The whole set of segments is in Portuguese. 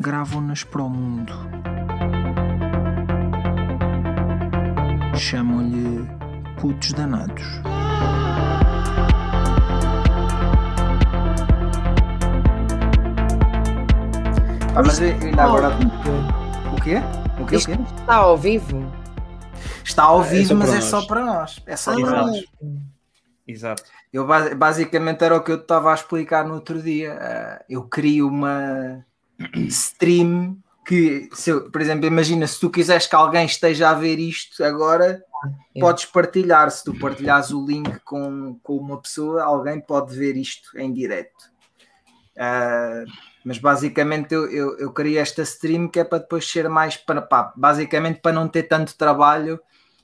gravam-nas para o mundo. Chamam-lhe putos danados. Ah, mas ainda agora. O quê? O quê? O Isto quê? está ao vivo? Está ao É vivo, só mas para é nós. só para nós. É só para Exato. nós. Exato. Eu ba- basicamente era o que eu estava a explicar no outro dia. Ah, eu crio uma stream que, se por exemplo, imagina se tu quiseres que alguém esteja a ver isto agora, É. podes partilhar. Se tu partilhares o link com, com uma pessoa, alguém pode ver isto em direto. Ah, mas basicamente eu, eu, eu criei esta stream que é para depois ser mais para pá, basicamente para não ter tanto trabalho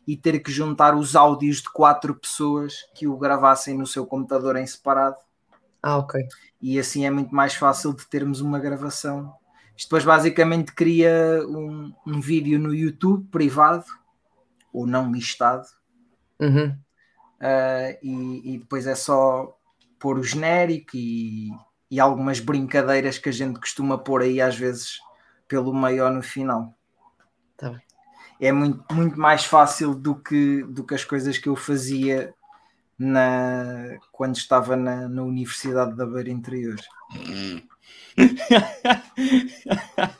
e ter que juntar os áudios de quatro pessoas que o gravassem no seu computador em separado Ah, ok. e assim é muito mais fácil de termos uma gravação. Isto depois basicamente cria um, um vídeo no YouTube privado ou não listado Uhum. ah, e, e depois é só pôr o genérico e, e algumas brincadeiras que a gente costuma pôr aí às vezes pelo meio ou no final. Tá bem. É muito, muito mais fácil do que, do que as coisas que eu fazia na, quando estava na, na Universidade da Beira Interior.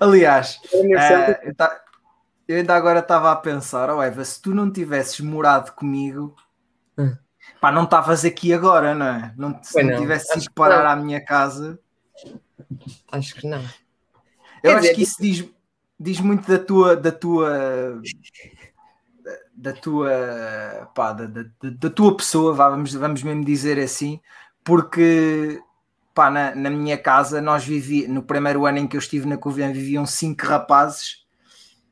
Aliás, eu, ta- eu ainda agora estava a pensar, oh Eva, se tu não tivesses morado comigo, Hum. pá, não estavas aqui agora, não é? Não, se não não. tivesses ido parar não. à minha casa, Acho que não. eu Quer acho dizer, que isso diz, diz muito da tua da tua da tua pá, da, da, da tua pessoa, vamos, vamos mesmo dizer assim, porque pá, na, na minha casa nós vivi no primeiro ano em que eu estive na Covilhã viviam cinco rapazes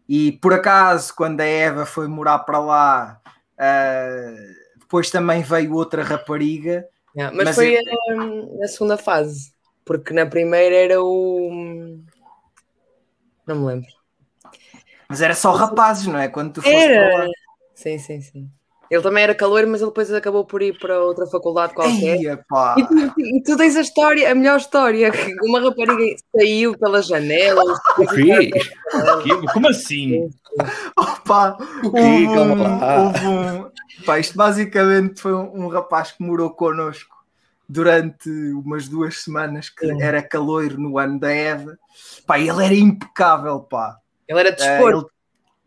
e por acaso quando a Eva foi morar para lá ah, depois também veio outra rapariga Yeah, Mas, Mas foi eu- hum, a segunda fase, porque na primeira era o. Não me lembro. mas era só rapazes, não é? Quando tu foste para Era! Sim, sim, sim. Ele também era calor, mas ele depois acabou por ir para outra faculdade qualquer. Eia, pá. E tu, e tu tens a história, a melhor história, que uma rapariga saiu pela janela. O quê? O quê? Como assim? Opa, O quê? Calma um, lá. um- pá, isto basicamente foi um, um rapaz que morou connosco durante umas duas semanas que Sim. era caloiro no ano da Eva. Pá, ele era impecável, pá. Ele era Eh, desporto. ele,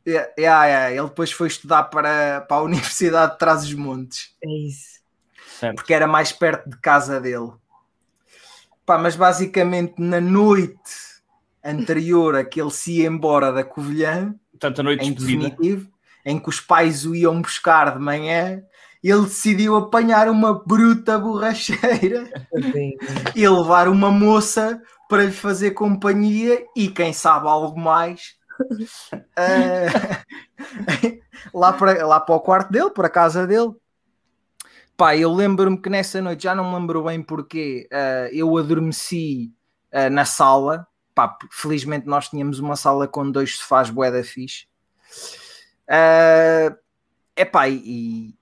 é, é, é, ele depois foi estudar para, para a Universidade de Trás-os-Montes É isso. Certo. porque era mais perto de casa dele. Pá, mas basicamente na noite anterior a que ele se ia embora da Covilhã, Portanto, a noite em despedida. definitivo, em que os pais o iam buscar de manhã, ele decidiu apanhar uma bruta borracheira e levar uma moça para lhe fazer companhia e quem sabe algo mais eh, lá, para, lá para o quarto dele, para a casa dele. Pá, eu lembro-me que nessa noite, já não me lembro bem porquê, eh, eu adormeci eh, na sala. Pá, felizmente nós tínhamos uma sala com dois sofás bué da fixe. É epá, e,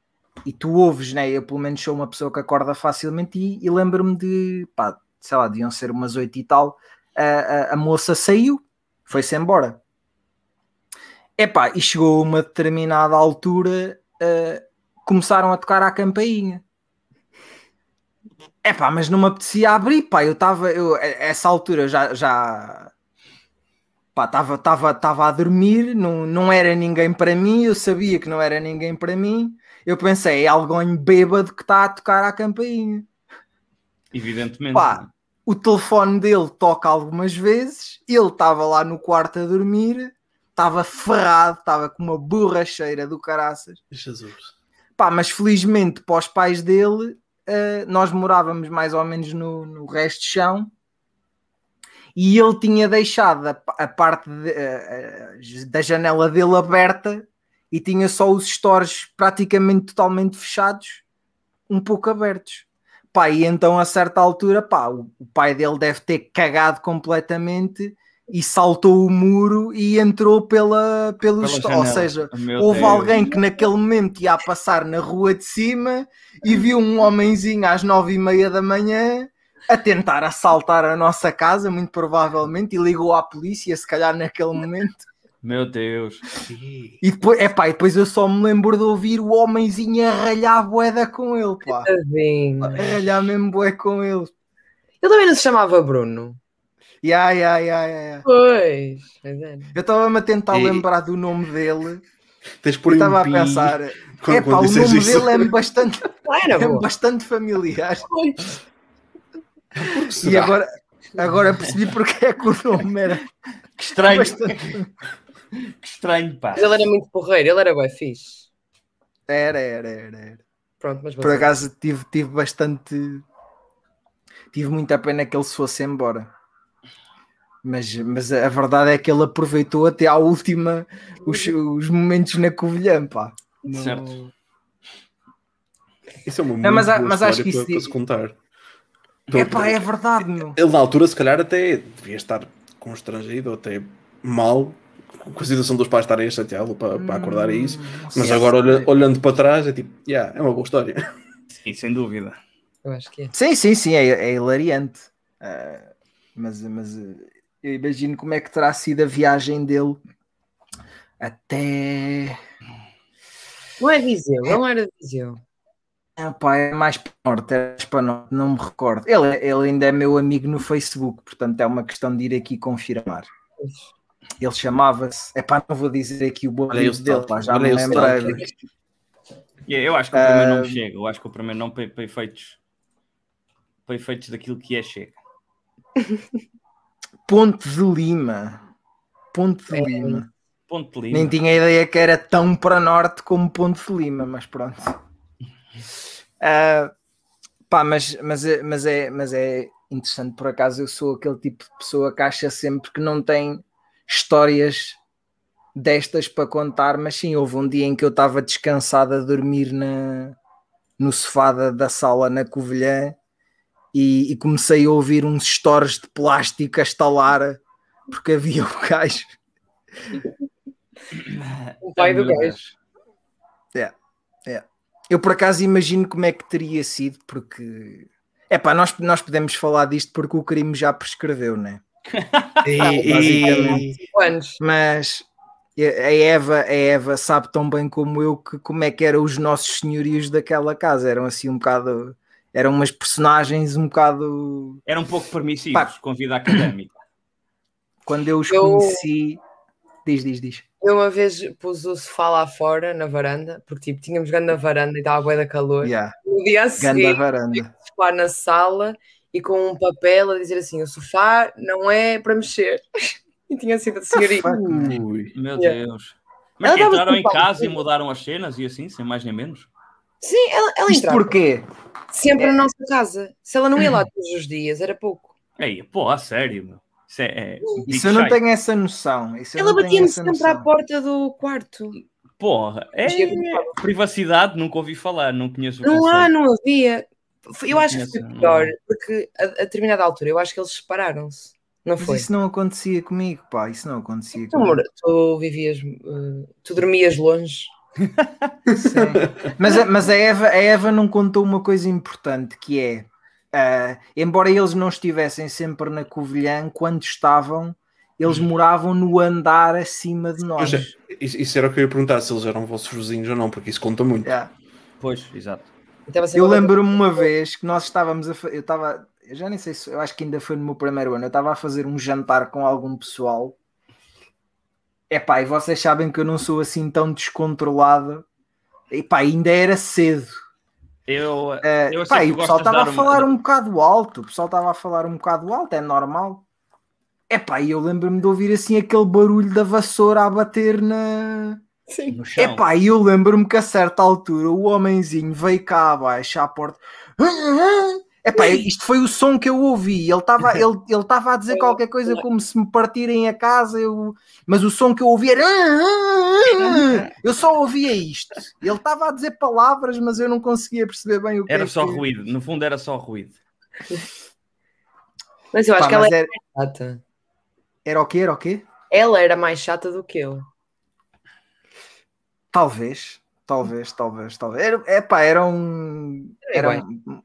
e tu ouves, né? Eu pelo menos sou uma pessoa que acorda facilmente e, e lembro-me de, pá, sei lá, deviam ser umas oito e tal. A, a moça saiu, foi-se embora. Epá, e chegou a uma determinada altura, eh, começaram a tocar à campainha. Epá, mas não me apetecia abrir, pá, eu estava, eu, a- essa altura já, já pá, estava tava, tava a dormir, não, não era ninguém para mim, eu sabia que não era ninguém para mim, eu pensei, é alguém bêbado que está a tocar à campainha. Evidentemente. Pá, o telefone dele toca algumas vezes, ele estava lá no quarto a dormir, estava ferrado, estava com uma borracheira do caraças. Jesus. Pá, mas felizmente para os pais dele, eh, nós morávamos mais ou menos no, no resto de chão e ele tinha deixado a, a parte de- a- da janela dele aberta e tinha só os stores praticamente totalmente fechados, um pouco abertos. Pá, e então a certa altura, pá, o, o pai dele deve ter cagado completamente e saltou o muro e entrou pela, pelos Pela. Ou seja, Meu houve Deus. alguém que naquele momento ia a passar na rua de cima e viu um homenzinho às nove e meia da manhã a tentar assaltar a nossa casa, muito provavelmente, e ligou à polícia, se calhar naquele momento. Meu Deus. E depois, epá, e depois eu só me lembro de ouvir o homenzinho a ralhar boeda com ele, pá. A ralhar mesmo bué com ele. Ele também não se chamava Bruno. Ya, ya, ya, ya. Pois. Pois é. Eu estava-me a tentar E- lembrar do nome dele. Tens Eu por aí estava um a pensar, quando, epá, quando o nome isso. dele é bastante, Era é bastante familiar. Pois. E agora, agora percebi porque é que o nome era Que estranho. bastante. Que estranho, pá. Mas ele era muito porreiro, ele era bem fixe. Era, era, era. era. Pronto, mas Por acaso tive, tive bastante. Tive muita pena que ele se fosse embora. Mas, mas a verdade é que ele aproveitou até à última os, os momentos na Covilhã, pá. Não- Certo. Isso é uma Não, mas mas acho história que isso para, para diz- se contar. Epá, é verdade, meu. Ele na altura, se calhar, até devia estar constrangido ou até mal com a situação dos pais estarem a chateá-lo para, para acordar a isso. Mas Sim. agora, olha- olhando para trás, é tipo, yeah, é uma boa história. Sim, sem dúvida. Eu acho que é. Sim, sim, sim, é, é hilariante. Ah, mas, mas eu imagino como é que terá sido a viagem dele até. Não é Viseu, não era Viseu. Ah, pá, é mais para o norte, é mais para o norte, não me recordo. Ele, ele ainda é meu amigo no Facebook, portanto é uma questão de ir aqui confirmar. Ele chamava-se. É pá, não vou dizer aqui o bom amigo dele, pá, já me lembrei. E Eu acho que o primeiro Ah. não chega. Eu acho que o primeiro não para, para efeitos. Para efeitos daquilo que é chega. Ponte de Lima. Ponte de É. Lima. Ponto de Lima. Nem tinha ideia que era tão para norte como Ponte de Lima, mas pronto. Ah, pá, mas, mas, é, mas, é, mas é interessante, por acaso eu sou aquele tipo de pessoa que acha sempre que não tem histórias destas para contar, mas sim, houve um dia em que eu estava descansado a dormir na, no sofá da, da sala na Covilhã e, e comecei a ouvir uns stores de plástico a estalar porque havia o gajo O pai do gajo. Deus. Eu por acaso imagino como é que teria sido, porque é pá, nós, nós podemos falar disto porque o crime já prescreveu, né? Cinco anos. Mas a Eva, a Eva sabe tão bem como eu que como é que eram os nossos senhorios daquela casa. Eram assim um bocado. Eram umas personagens um bocado. Era um pouco permissivos Pá. com vida académica. Quando eu os Eu- conheci. Diz, diz, diz. Eu uma vez pus o sofá lá fora, na varanda, porque tipo, tínhamos grande na varanda e estava bué da calor. Yeah, No dia a seguir, varanda. o sofá na sala e com um papel a dizer assim: o sofá não é para mexer. e tinha sido a? Ui. Meu Yeah. Deus. Mas entraram em casa e mudaram as cenas e assim, sem mais nem menos? Sim, ela, ela entrava porquê? sempre na nossa casa. Se ela não ia lá todos os dias, era pouco. Ei, pô, a sério, meu. Isso é. é Isso eu não tenho essa noção. Isso ela batia-me sempre à noção. porta do quarto. Porra, é eu- privacidade, nunca ouvi falar, não conheço o Não há, não havia. Eu Não acho que foi conheço, não. pior, porque a, a determinada altura eu acho que eles separaram-se. Não Mas foi? isso não acontecia comigo, pá. Isso não acontecia Tu, comigo. amor, tu vivias, eh, tu dormias longe. Mas, a- mas a, Eva, a Eva não contou uma coisa importante que é ah, embora eles não estivessem sempre na Covilhã, quando estavam, eles moravam no andar acima de nós. É, isso, isso era o que eu ia perguntar, se eles eram vossos vizinhos ou não, porque isso conta muito. Yeah. Pois, exato. E estava sempre Eu lembro-me uma vez que nós estávamos a eu estava, eu já nem sei se, eu acho que ainda foi no meu primeiro ano, eu estava a fazer um jantar com algum pessoal. Epá, e vocês sabem que eu não sou assim tão descontrolado. Epá, ainda era cedo. Eu, Eh, eu pá, e o pessoal estava a dar uma- falar um bocado alto, o pessoal estava a falar um bocado alto, é normal. Epá, e eu lembro-me de ouvir assim aquele barulho da vassoura a bater na, Sim. no chão. Epá, e eu lembro-me que a certa altura o homenzinho veio cá abaixo à porta Epá, isto foi o som que eu ouvi. Ele estava ele, ele estava a dizer qualquer coisa como se me partirem a casa, eu... mas o som que eu ouvi era. Eu só ouvia isto. Ele estava a dizer palavras, mas eu não conseguia perceber bem o que Era é só que... ruído, no fundo era só ruído. Mas eu acho Pá, que ela é era... chata. era o quê? Era o quê? Ela era mais chata do que eu. Talvez, talvez, talvez, talvez. Era, epá, eram, eram,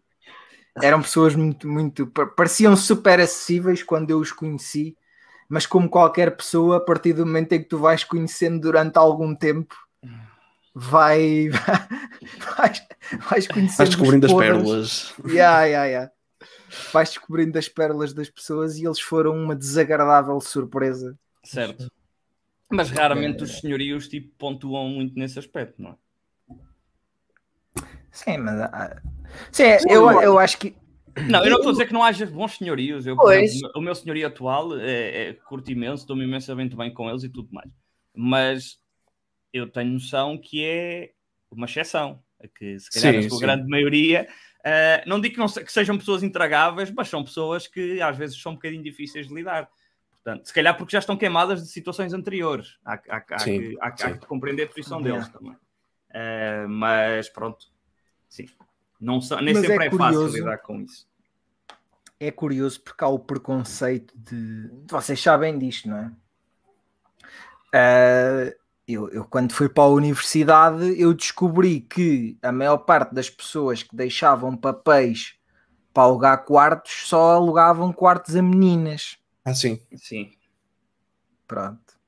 eram pessoas muito, muito. pa- pareciam super acessíveis quando eu os conheci, mas como qualquer pessoa, a partir do momento em que tu vais conhecendo durante algum tempo, vai. vais, vais conhecendo. Os descobrindo as pérolas. Yeah, yeah, yeah. Vais descobrindo as pérolas das pessoas e eles foram uma desagradável surpresa. Certo. Mas raramente os senhorios tipo, pontuam muito nesse aspecto, não é? Sim, mas. Sim, eu, eu acho que. Não, eu não estou a dizer que não haja bons senhorios. Eu, exemplo, o meu senhorio atual é, é curto imenso, dou-me imensamente bem com eles e tudo mais. Mas eu tenho noção que é uma exceção. é Que se calhar Sim, a sua sim. grande maioria, eh, não digo que, não se- que sejam pessoas intragáveis, mas são pessoas que às vezes são um bocadinho difíceis de lidar. Portanto, se calhar porque já estão queimadas de situações anteriores. Há, há- há Sim, que, há- que compreender a posição deles também. Eh, mas pronto, sim. Não, são- nem Mas sempre é é, fácil curioso. lidar com isso. é curioso porque há o preconceito de. Vocês sabem disto, não é? Ah, eu, eu, quando fui para a universidade, eu descobri que a maior parte das pessoas que deixavam papéis para alugar quartos só alugavam quartos a meninas. Ah, sim. Sim. Pronto.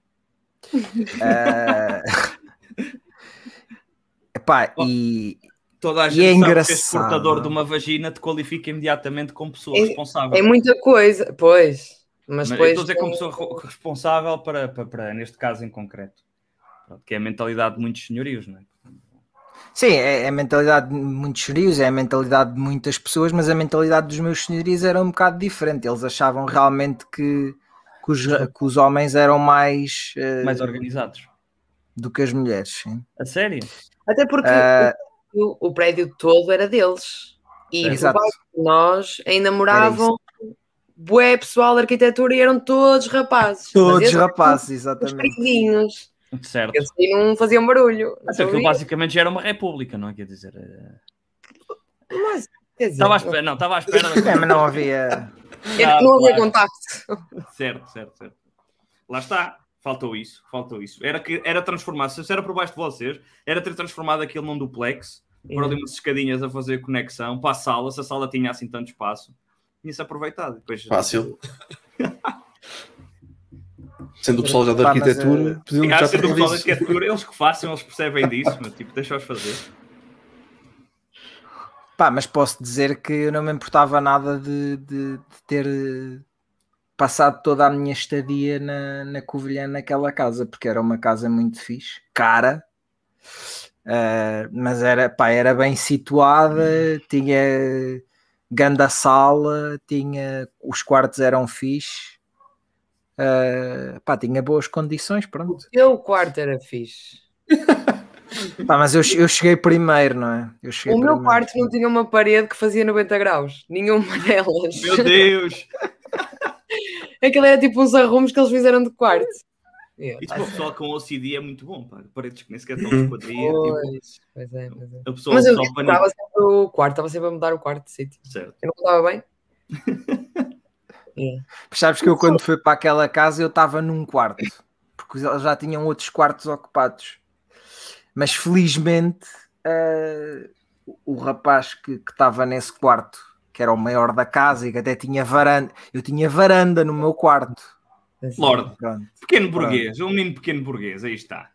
Ah, epá, e Toda a E gente é sabe que és portador de uma vagina te qualifica imediatamente como pessoa É- responsável. É muita coisa, pois. Mas Mas eu depois. estou a dizer como pessoa responsável para, para, para, neste caso em concreto. Que é a mentalidade de muitos senhorios, não é? Sim, é, é a mentalidade de muitos senhorios, é a mentalidade de muitas pessoas, mas a mentalidade dos meus senhorios era um bocado diferente. Eles achavam realmente que, que, os, que os homens eram mais eh, Mais organizados. do que as mulheres. Sim. A sério? Até porque Ah, o, o prédio todo era deles. E de nós ainda moravam bué pessoal de arquitetura e eram todos rapazes. Todos rapazes, Os exatamente. queridinhos. Certo. Aí não faziam barulho. Não Até sabia. basicamente já era uma república, não é? Quer dizer, eh, Mas, quer dizer, estava à espera, não, estava à espera. É, mas não havia. eu Ah, não havia claro. contacto. Certo, certo, certo. Lá está. Faltou isso, faltou isso. Era, que, era transformar, se era por baixo de vocês, era ter transformado aquilo num duplex, por ali umas escadinhas a fazer conexão para a sala, se a sala tinha assim tanto espaço, tinha-se aproveitado. Depois, Fácil. Sendo o pessoal já da arquitetura, eh, podiam Sim, já acho que ter do pessoal da isso. arquitetura, eles que façam, eles percebem disso, mas tipo, deixa-os fazer. Pá, mas posso dizer que eu não me importava nada de, de- de ter eh, passado toda a minha estadia na, na Covilhã naquela casa, porque era uma casa muito fixe, cara, eh, mas era, pá, era bem situada, tinha ganda sala, tinha, os quartos eram fixe, eh, pá, tinha boas condições, pronto. O teu quarto era fixe. Pá, mas eu, eu cheguei primeiro, não é? Eu cheguei O meu primeiro. quarto não tinha uma parede que fazia 90 graus. Nenhuma delas. Meu Deus! Aquilo era tipo uns arrumos que eles fizeram de quarto. Yeah. Isso para o pessoal com OCD é muito bom, pá. Paredes que nem sequer Uhum. estão esquadrias. Tipo, Pois, pois é, pois é. a pessoa, Mas eu estava sempre o quarto, estava sempre a mudar o quarto de sítio. Certo. Eu não estava bem? Yeah. Sabes que eu quando fui para aquela casa eu estava num quarto, porque eles já tinham outros quartos ocupados. Mas felizmente eh, o rapaz que estava nesse quarto, que era o maior da casa e que até tinha varanda, eu tinha varanda no meu quarto. Lorde, Pronto. pequeno burguês, um menino pequeno burguês, aí está.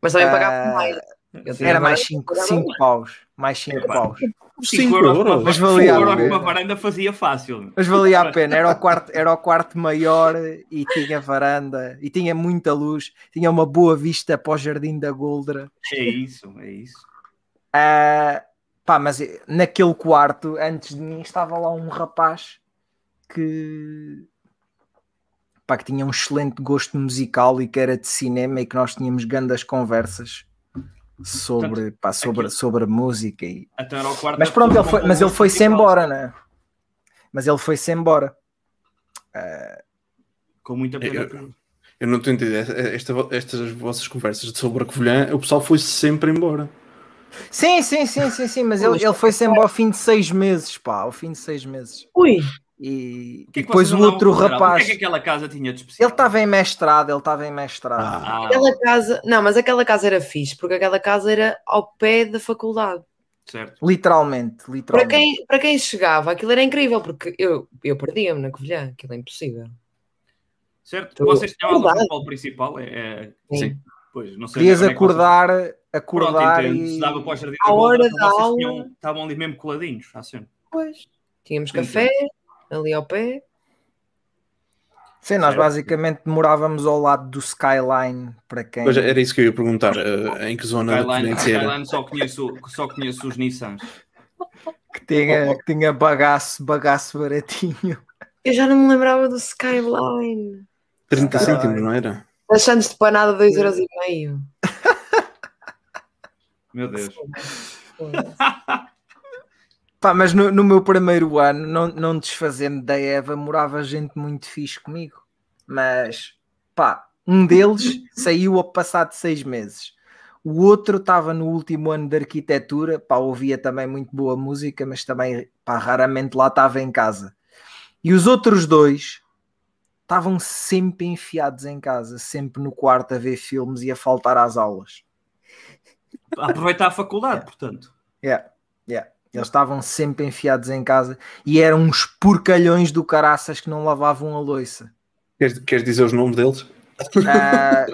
Mas também Ah, pagava mais. Eu tinha Era mais varanda, 5 pagava paus, mais 5 Epá. paus. 5 euros, euros. Mas Cinco valia a euros pena. uma varanda fazia fácil. Mas valia a pena, era o quarto, era o quarto maior e tinha varanda e tinha muita luz, tinha uma boa vista para o Jardim da Goldra. É isso, é isso. Ah, pá, mas naquele quarto, antes de mim, estava lá um rapaz que, pá, que tinha um excelente gosto musical e que era de cinema e que nós tínhamos grandes conversas sobre, pá, sobre, sobre música. E... Então era o quarto Mas pronto, ele foi, com mas ele foi-se embora, né? mas ele foi-se embora. Com muita pena. Eu- Eu não estou a entender. Esta, estas vossas conversas sobre a Covilhã, o pessoal foi sempre embora. Sim, sim, sim, sim, sim, mas ele, ele foi-se embora ao fim de seis meses, pá, ao fim de seis meses. Ui, E, que é e que depois o outro considerar? O rapaz, que é que aquela casa tinha de ele especial? estava em mestrado, ele estava em mestrado. Ah, aquela casa. Não, mas aquela casa era fixe, porque aquela casa era ao pé da faculdade. certo. Literalmente, Para literalmente. quem, para quem chegava, aquilo era incrível, porque eu, eu perdia-me na Covilhã, aquilo é impossível. Certo? Tu- Vocês tinham aula de Verdade. futebol principal? É, é- Sim. Pois, não sei. Onde é vocês- acordar, Pronto, e... Se dava para o jardim À da bola, hora então da aula- tinham- estavam ali mesmo coladinhos, cena. Pois. Tínhamos Entendo. café ali ao pé. Sim, nós basicamente morávamos ao lado do Skyline, para quem... Pois era isso que eu ia perguntar. eh, em que zona Skyline? Skyline só, conheço, só conheço os Nissans. que tinha, que tinha bagaço, bagaço baratinho. Eu já não me lembrava do Skyline. 30 Caralho. cêntimos, não era? Santos de panada, 2,5€. Meu Deus. Pá, mas no, no meu primeiro ano, não, não desfazendo da Eva, morava gente muito fixe comigo. Mas, pá, um deles saiu ao passado seis meses. O outro estava no último ano de arquitetura, pá, ouvia também muito boa música, mas também, pá, raramente lá estava em casa. E os outros dois estavam sempre enfiados em casa, sempre no quarto a ver filmes e a faltar às aulas. Aproveitar a faculdade, portanto. Yeah, yeah. Eles estavam sempre enfiados em casa e eram uns porcalhões do caraças que não lavavam a louça. Queres, queres dizer os nomes deles? Ah,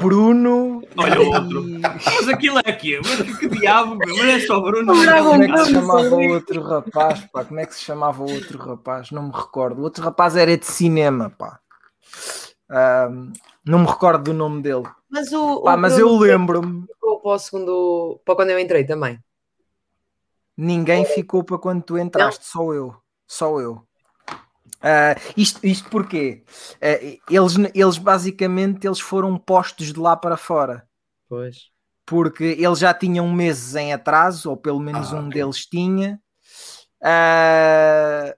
Bruno. Olha o e- outro. Mas aquilo é aqui. Mas que, que diabo, meu? Mas é só Bruno. Como é que se chamava o outro rapaz? Pá? Como é que se chamava o outro rapaz? Não me recordo. O outro rapaz era de cinema, pá. Ah, não me recordo do nome dele. Mas o. Pá, o mas eu lembro-me. ficou Para o segundo. Para quando eu entrei também. Ninguém ficou para quando tu entraste, só eu. Só eu. Ah, isto, isto porquê? Ah, eles, eles basicamente eles foram postos de lá para fora. Pois. Porque eles já tinham meses em atraso, ou pelo menos Ah, um ok. deles tinha. É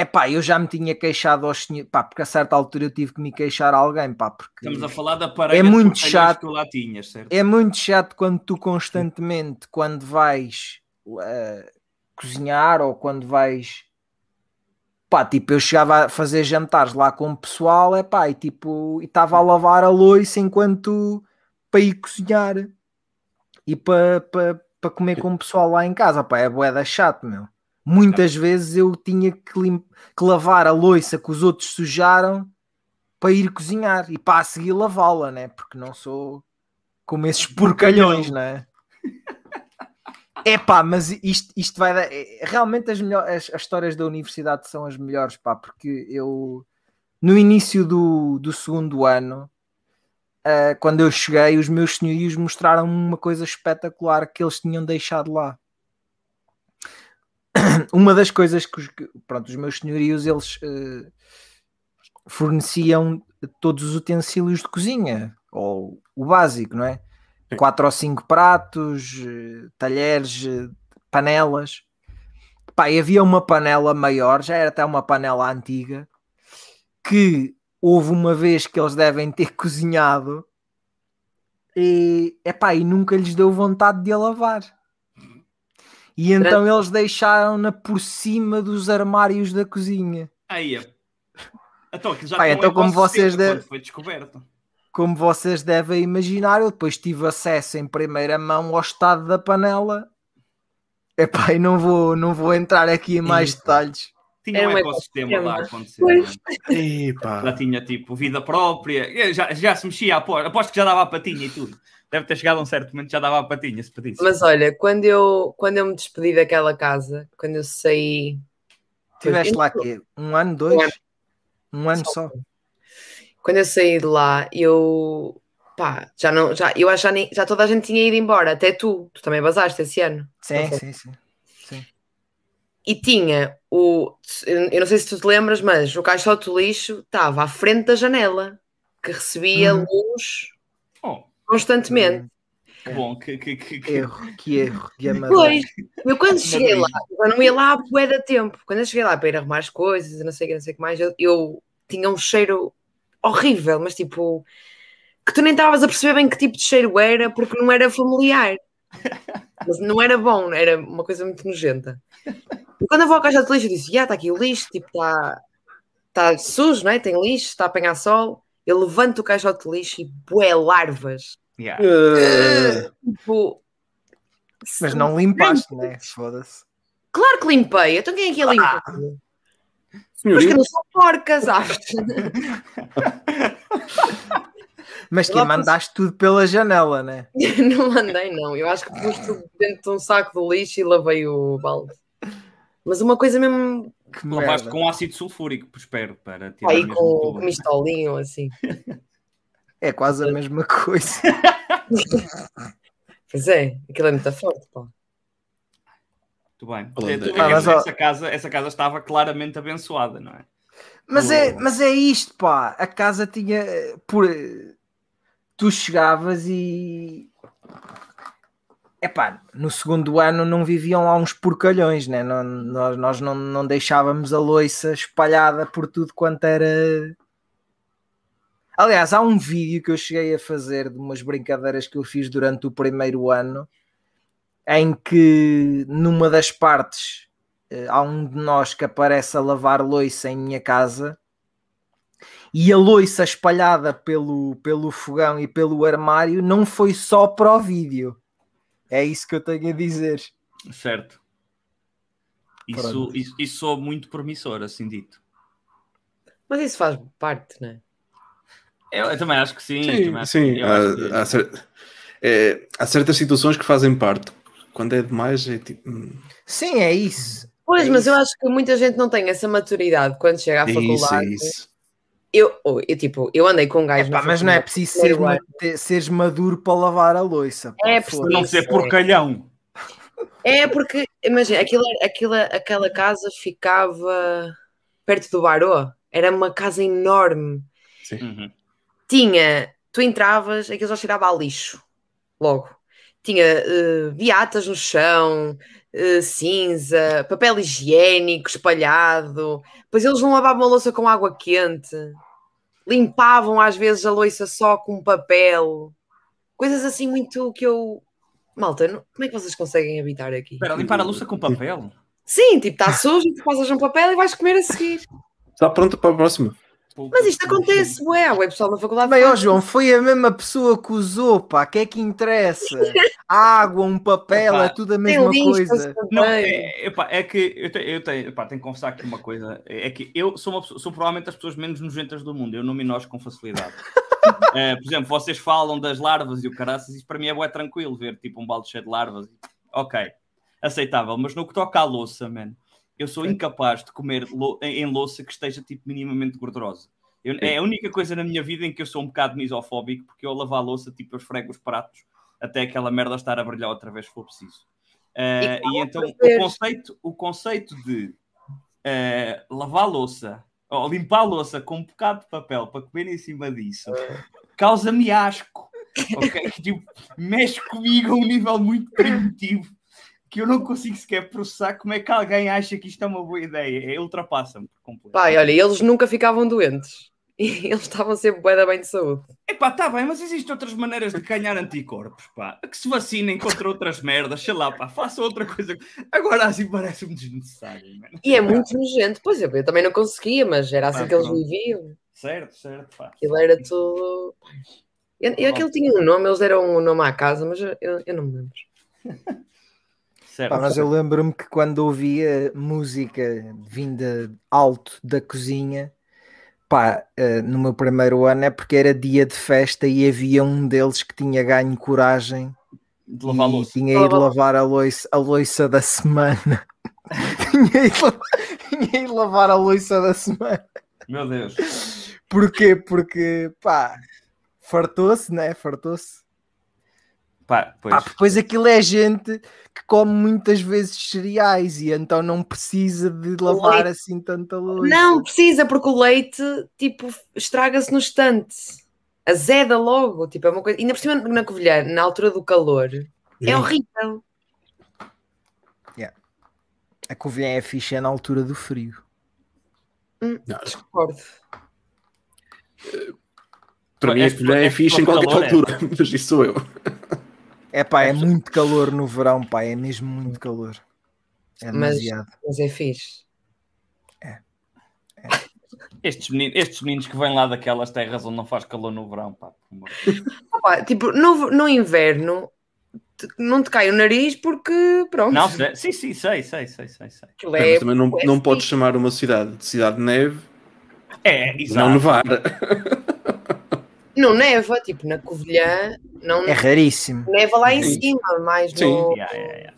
epá, eu já me tinha queixado aos senhores, pá, porque a certa altura eu tive que me queixar a alguém, pá, porque Estamos a falar da parede É muito chato. que tu lá tinhas, certo? é muito chato quando tu constantemente, quando vais eh, cozinhar ou quando vais pá, tipo, eu chegava a fazer jantares lá com o pessoal, é pá, e tipo, e estava a lavar a louça enquanto para ir cozinhar e para para para comer com o pessoal lá em casa, pá, é boeda chato, meu. Muitas vezes eu tinha que, lim- que lavar a louça que os outros sujaram para ir cozinhar e para a seguir lavá-la, né? Porque não sou como esses porcalhões, né? É pá, mas isto, isto vai dar. Realmente as, melhor, as, as histórias da universidade são as melhores, pá, porque eu no início do, do segundo ano, ah, quando eu cheguei, os meus senhorios mostraram uma coisa espetacular que eles tinham deixado lá. Uma das coisas que os, pronto, os meus senhorios eles eh, forneciam todos os utensílios de cozinha, ou o básico, não é? Sim. Quatro ou cinco pratos, eh, talheres, eh, panelas. Pá, e havia uma panela maior, já era até uma panela antiga, que houve uma vez que eles devem ter cozinhado e, epá, e nunca lhes deu vontade de a lavar. E então eles deixaram-na por cima dos armários da cozinha. Aí, é. então, já um então como vocês ecossistema de- quando foi descoberto. Como vocês devem imaginar, eu depois tive acesso em primeira mão ao estado da panela. Epá, e não vou, não vou entrar aqui em mais detalhes. Tinha Era um ecossistema lá a acontecer. É? Epá. Já tinha tipo vida própria, já, já se mexia, aposto, aposto que já dava a patinha e tudo. Deve ter chegado a um certo momento já dava a patinha, se pedisse. Mas olha, quando eu, quando eu me despedi daquela casa, quando eu saí. Tiveste lá aqui um ano, dois? Um ano só. Quando eu saí de lá, eu. Pá, já não. Já, eu acho que já, nem- já toda a gente tinha ido embora, até tu. Tu também vazaste esse ano. Sim, Ok. sim, sim. E tinha o. Eu não sei se tu te lembras, mas o caixote do lixo estava à frente da janela, que recebia Uhum. luz constantemente. Que bom, que, que, que, que- Erro, que erro de amador. Pois, eu quando cheguei lá, eu não ia lá a bué da tempo. Quando eu cheguei lá para ir arrumar as coisas, e não sei o que, não sei o que mais, eu, eu tinha um cheiro horrível, mas tipo, que tu nem estavas a perceber bem que tipo de cheiro era, porque não era familiar. Mas não era bom, era uma coisa muito nojenta. E quando eu vou à caixa de lixo, eu disse: Já, está aqui o lixo, tipo, está tá sujo, não é? Tem lixo, está a apanhar sol. Eu levanto o caixote de lixo e bué larvas. Yeah. Eh, Tipo, Mas não limpaste, né? Foda-se. Claro que limpei. Então quem é que ia limpar? Mas que não são porcas, sabes? Mas que mandaste tudo pela janela, né? não mandei, não. Eu acho que pus tudo dentro de um saco de lixo e lavei o balde. Mas uma coisa mesmo Que Lavaste merda. com ácido sulfúrico, espero, para tirar aí com, com mistolinho, assim. É quase a mesma coisa. Pois é, aquilo é muito forte, pá. Muito bem. Olha, Tu vês ah, ó- essa, casa, essa casa estava claramente abençoada, não é? Mas é, mas é isto, pá. A casa tinha. Por... Tu chegavas e. Epá, no segundo ano não viviam lá uns porcalhões, né? Não, nós nós não, não deixávamos a loiça espalhada por tudo quanto era. Aliás, há um vídeo que eu cheguei a fazer de umas brincadeiras que eu fiz durante o primeiro ano, em que numa das partes eh, há um de nós que aparece a lavar loiça em minha casa e a loiça espalhada pelo, pelo fogão e pelo armário não foi só para o vídeo. É isso que eu tenho a dizer. Certo. Isso, Pronto. isso, isso soa muito promissor, assim dito. Mas isso faz parte, né? Eu, eu também acho que sim. sim, também acho- sim. eu Há, acho que- há cer- é, há certas situações que fazem parte. Quando é demais, é tipo. hum, Sim, é isso. Pois, É mas eu isso. acho que muita gente não tem essa maturidade quando chega à Isso, faculdade. isso. Eu, eu, tipo, eu andei com um gajo Epá, mas não é faculdade. preciso ser, ma- seres maduro para lavar a loiça. pá, É preciso. Não ser é. porcalhão. É porque, imagina, aquilo, aquilo, aquela casa ficava perto do Barô. Era uma casa enorme. Uhum. Tinha, tu entravas, aquilo já cheirava a lixo. Logo. Tinha eh, beatas no chão, eh, cinza, papel higiênico espalhado. Depois eles não lavavam a louça com água quente. Limpavam às vezes a louça só com papel. Coisas assim muito que eu. Malta, não- como é que vocês conseguem habitar aqui? Espera, limpar a louça com papel? Sim, tipo, está sujo, tu passas um papel e vais comer a seguir. Está pronto para a próxima. Mas isto acontece, ué, ué, pessoal na faculdade. Bem, ó. João, foi a mesma pessoa que usou, pá. que é que interessa? Água, um papel, Epá, é tudo a mesma coisa. Não, é, epá, é que eu, te- eu tenho, epá, tenho que confessar aqui uma coisa. É que eu sou, uma sou provavelmente as pessoas menos nojentas do mundo. Eu não me enojo com facilidade. Eh, por exemplo, vocês falam das larvas e o caraças, isso para mim é bué tranquilo ver tipo um balde cheio de larvas. Ok, aceitável. Mas no que toca à louça, man, eu sou incapaz de comer em, louça que esteja tipo minimamente gordurosa. Eu- é a única coisa na minha vida em que eu sou um bocado misofóbico, porque eu a lavar a louça, tipo, eu esfrego os pratos até aquela merda estar a brilhar outra vez se for preciso. Eh, e então o conceito, o conceito de eh, lavar a louça ou limpar a louça com um bocado de papel para comer em cima disso causa-me asco. ok? Tipo, mexe comigo a um nível muito primitivo que eu não consigo sequer processar como é que alguém acha que isto é uma boa ideia. É, ultrapassa-me por completo. Pai, olha, eles nunca ficavam doentes. E eles estavam sempre da bem de saúde. Epá, tá bem, mas existem outras maneiras de ganhar anticorpos, pá. Que se vacinem contra outras merdas, sei lá, pá, façam outra coisa. Agora assim parece-me desnecessário, mano. E é muito nojento. Pois é, eu também não conseguia, mas era assim Ah, que eles pronto. viviam. Certo, certo, pá. Aquilo era tudo. E, e aquilo tinha um nome, eles deram um nome à casa, mas eu, eu- eu não me lembro. Certo. Pá, mas eu lembro-me que quando ouvia música vinda alto da cozinha, pá, eh, no meu primeiro ano é porque era dia de festa e havia um deles que tinha ganho coragem De lavar a louça. tinha ido lavar a loiça, a da semana. tinha, ido, tinha ido lavar a loiça da semana. Meu Deus. Porquê? Porque, pá, fartou-se, né? Fartou-se. Pá, pois. Pá, depois aquilo é gente que come muitas vezes cereais e então não precisa de lavar assim tanta louça. Não precisa, porque o leite, tipo, estraga-se no estante. azeda logo, tipo, é uma coisa. Ainda por cima na Covilhã, na altura do calor, é horrível. A Covilhã é ficha na altura do frio. Não, Discordo. para mim, É a colher é é fixe em qualquer calor, é. altura, mas isso sou eu. É pá, é muito calor no verão, pá, é mesmo muito calor. É Mas- demasiado. Mas é fixe. Estes meninos, estes meninos que vêm lá daquelas terras onde não faz calor no verão, pá. Opa, tipo, no, no inverno não te cai o nariz porque, pronto. Não, sei- sim, sim, sei, sei, sei, sei. sei. é, mas também não, é não podes chamar uma cidade de cidade de neve É, exato. não nevar. Não neva, tipo, na Covilhã não É raríssimo. neva lá em Sim. cima, mais Sim. no. Yeah, yeah, yeah.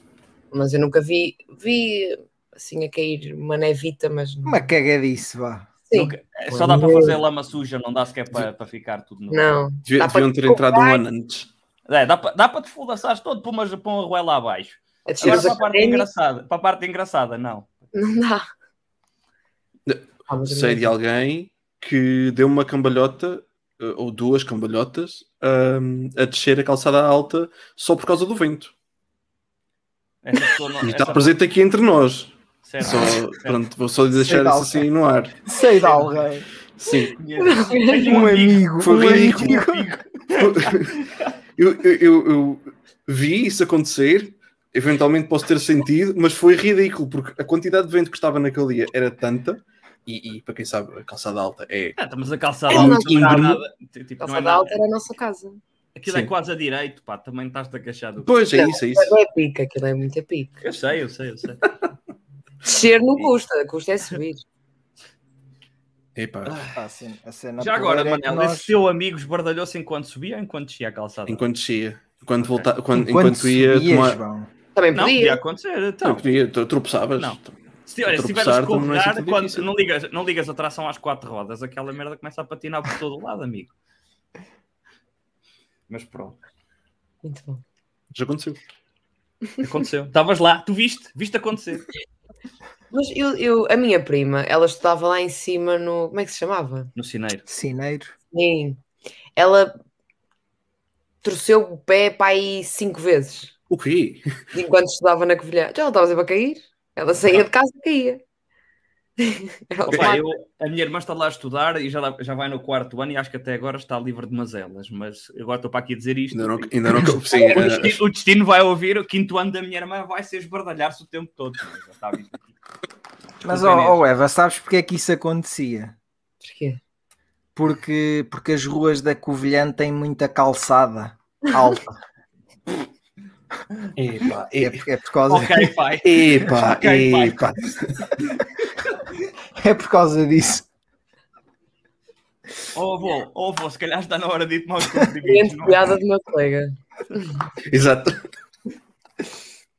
Mas eu nunca vi, vi assim a cair uma nevita, mas. Uma cagadice, vá. Nunca- é, Só dá para fazer lama suja, não dá sequer para, para ficar tudo no. Não. Devia- Dá para Deviam ter te entrado um ano antes. É, dá para, dá para desfudaçares todo para uma, para uma ruela abaixo. Descer Agora para a parte engraçada, para a parte engraçada, não. não dá. Ah, Sei de alguém que deu uma cambalhota, ou duas cambalhotas, ahm, a descer a calçada alta só por causa do vento. Essa não, E essa- está presente aqui entre nós. certo, Só, certo. pronto, vou só lhe deixar isso assim no ar. Sei de alguém. Sim. Um amigo. Foi um ridículo. amigo. eu, eu, eu- eu vi isso acontecer, eventualmente posso ter sentido, mas foi ridículo, porque a quantidade de vento que estava naquele dia era tanta, e, e para quem sabe, a calçada alta é. Ah, mas a calçada É, alta não é nada. Tipo, não é Calçada nada. alta era a nossa casa. Aquilo é Sim. quase a direito, pá. Também estás-te agachado. Pois, é Não, isso, é isso. Aquilo é pica, aquilo é muito pica. Eu sei, eu sei, eu sei. Descer não custa, custa é subir. Epá, Ah, sim, a cena Já agora, é Manel, nós- esse teu amigo esbardalhou-se enquanto subia ou enquanto descia a calçada? enquanto descia, enquanto, volta, quando, Enquanto enquanto ia subias, tomar. Também Não, podia podia. acontecer. Não, Então. podia, tu tropeçavas. Não. Se, olha, se tropeçar a também não é assim escorregar, quando não ligas, não ligas a tração às quatro rodas, aquela merda começa a patinar por todo o lado, amigo. Mas pronto, Muito bom. Já aconteceu. aconteceu. Estavas lá, tu viste, viste acontecer. Mas eu, eu, a minha prima, ela estudava lá em cima no. Como é que se chamava? No cineiro. Cineiro. Sim. Ela torceu o pé para aí cinco vezes O quê? enquanto estudava na Covilhã. Já ela estava sempre a cair. Ela saía de casa e caía. Opa, eu, a minha irmã está lá a estudar e já, já vai no quarto ano e acho que até agora está livre de mazelas, mas agora estou para aqui a dizer isto. Ainda não, ainda não sim, O eh, destino, o destino vai ouvir, o quinto ano da minha irmã vai ser esbardalhar-se o tempo todo. Aqui. Mas, ó oh, Eva, sabes porque é que isso acontecia? Porquê? Porque, porque as ruas da Covilhã têm muita calçada alta. Epá, É, por- é por causa, Ok, pai. epá, Ok, pai. epá. é por causa disso. Oh, avô, oh, avô, se calhar está na hora de ir tomar os comprimidos. é? piada do meu colega. Exato.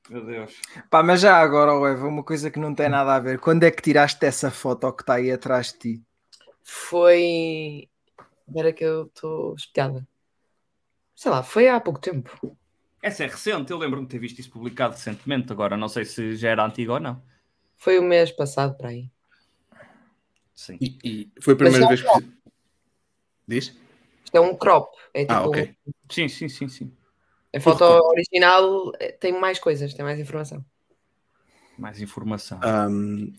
Meu Deus. Pá, mas já agora, Eva, uma coisa que não tem nada a ver. Quando é que tiraste essa foto que está aí atrás de ti? Foi. Espera que eu estou espiada. Sei lá, foi há pouco tempo. Essa é recente, eu lembro-me de ter visto isso publicado recentemente. Agora não sei se já era antigo ou não. Foi o mês passado para aí. Sim. E, e foi a primeira Mas vez que. Diz? Isto é um crop. É tipo, Ah, ok. Sim, sim, sim, sim. A foto original eh, tem mais coisas, tem mais informação. Mais informação. Ahm,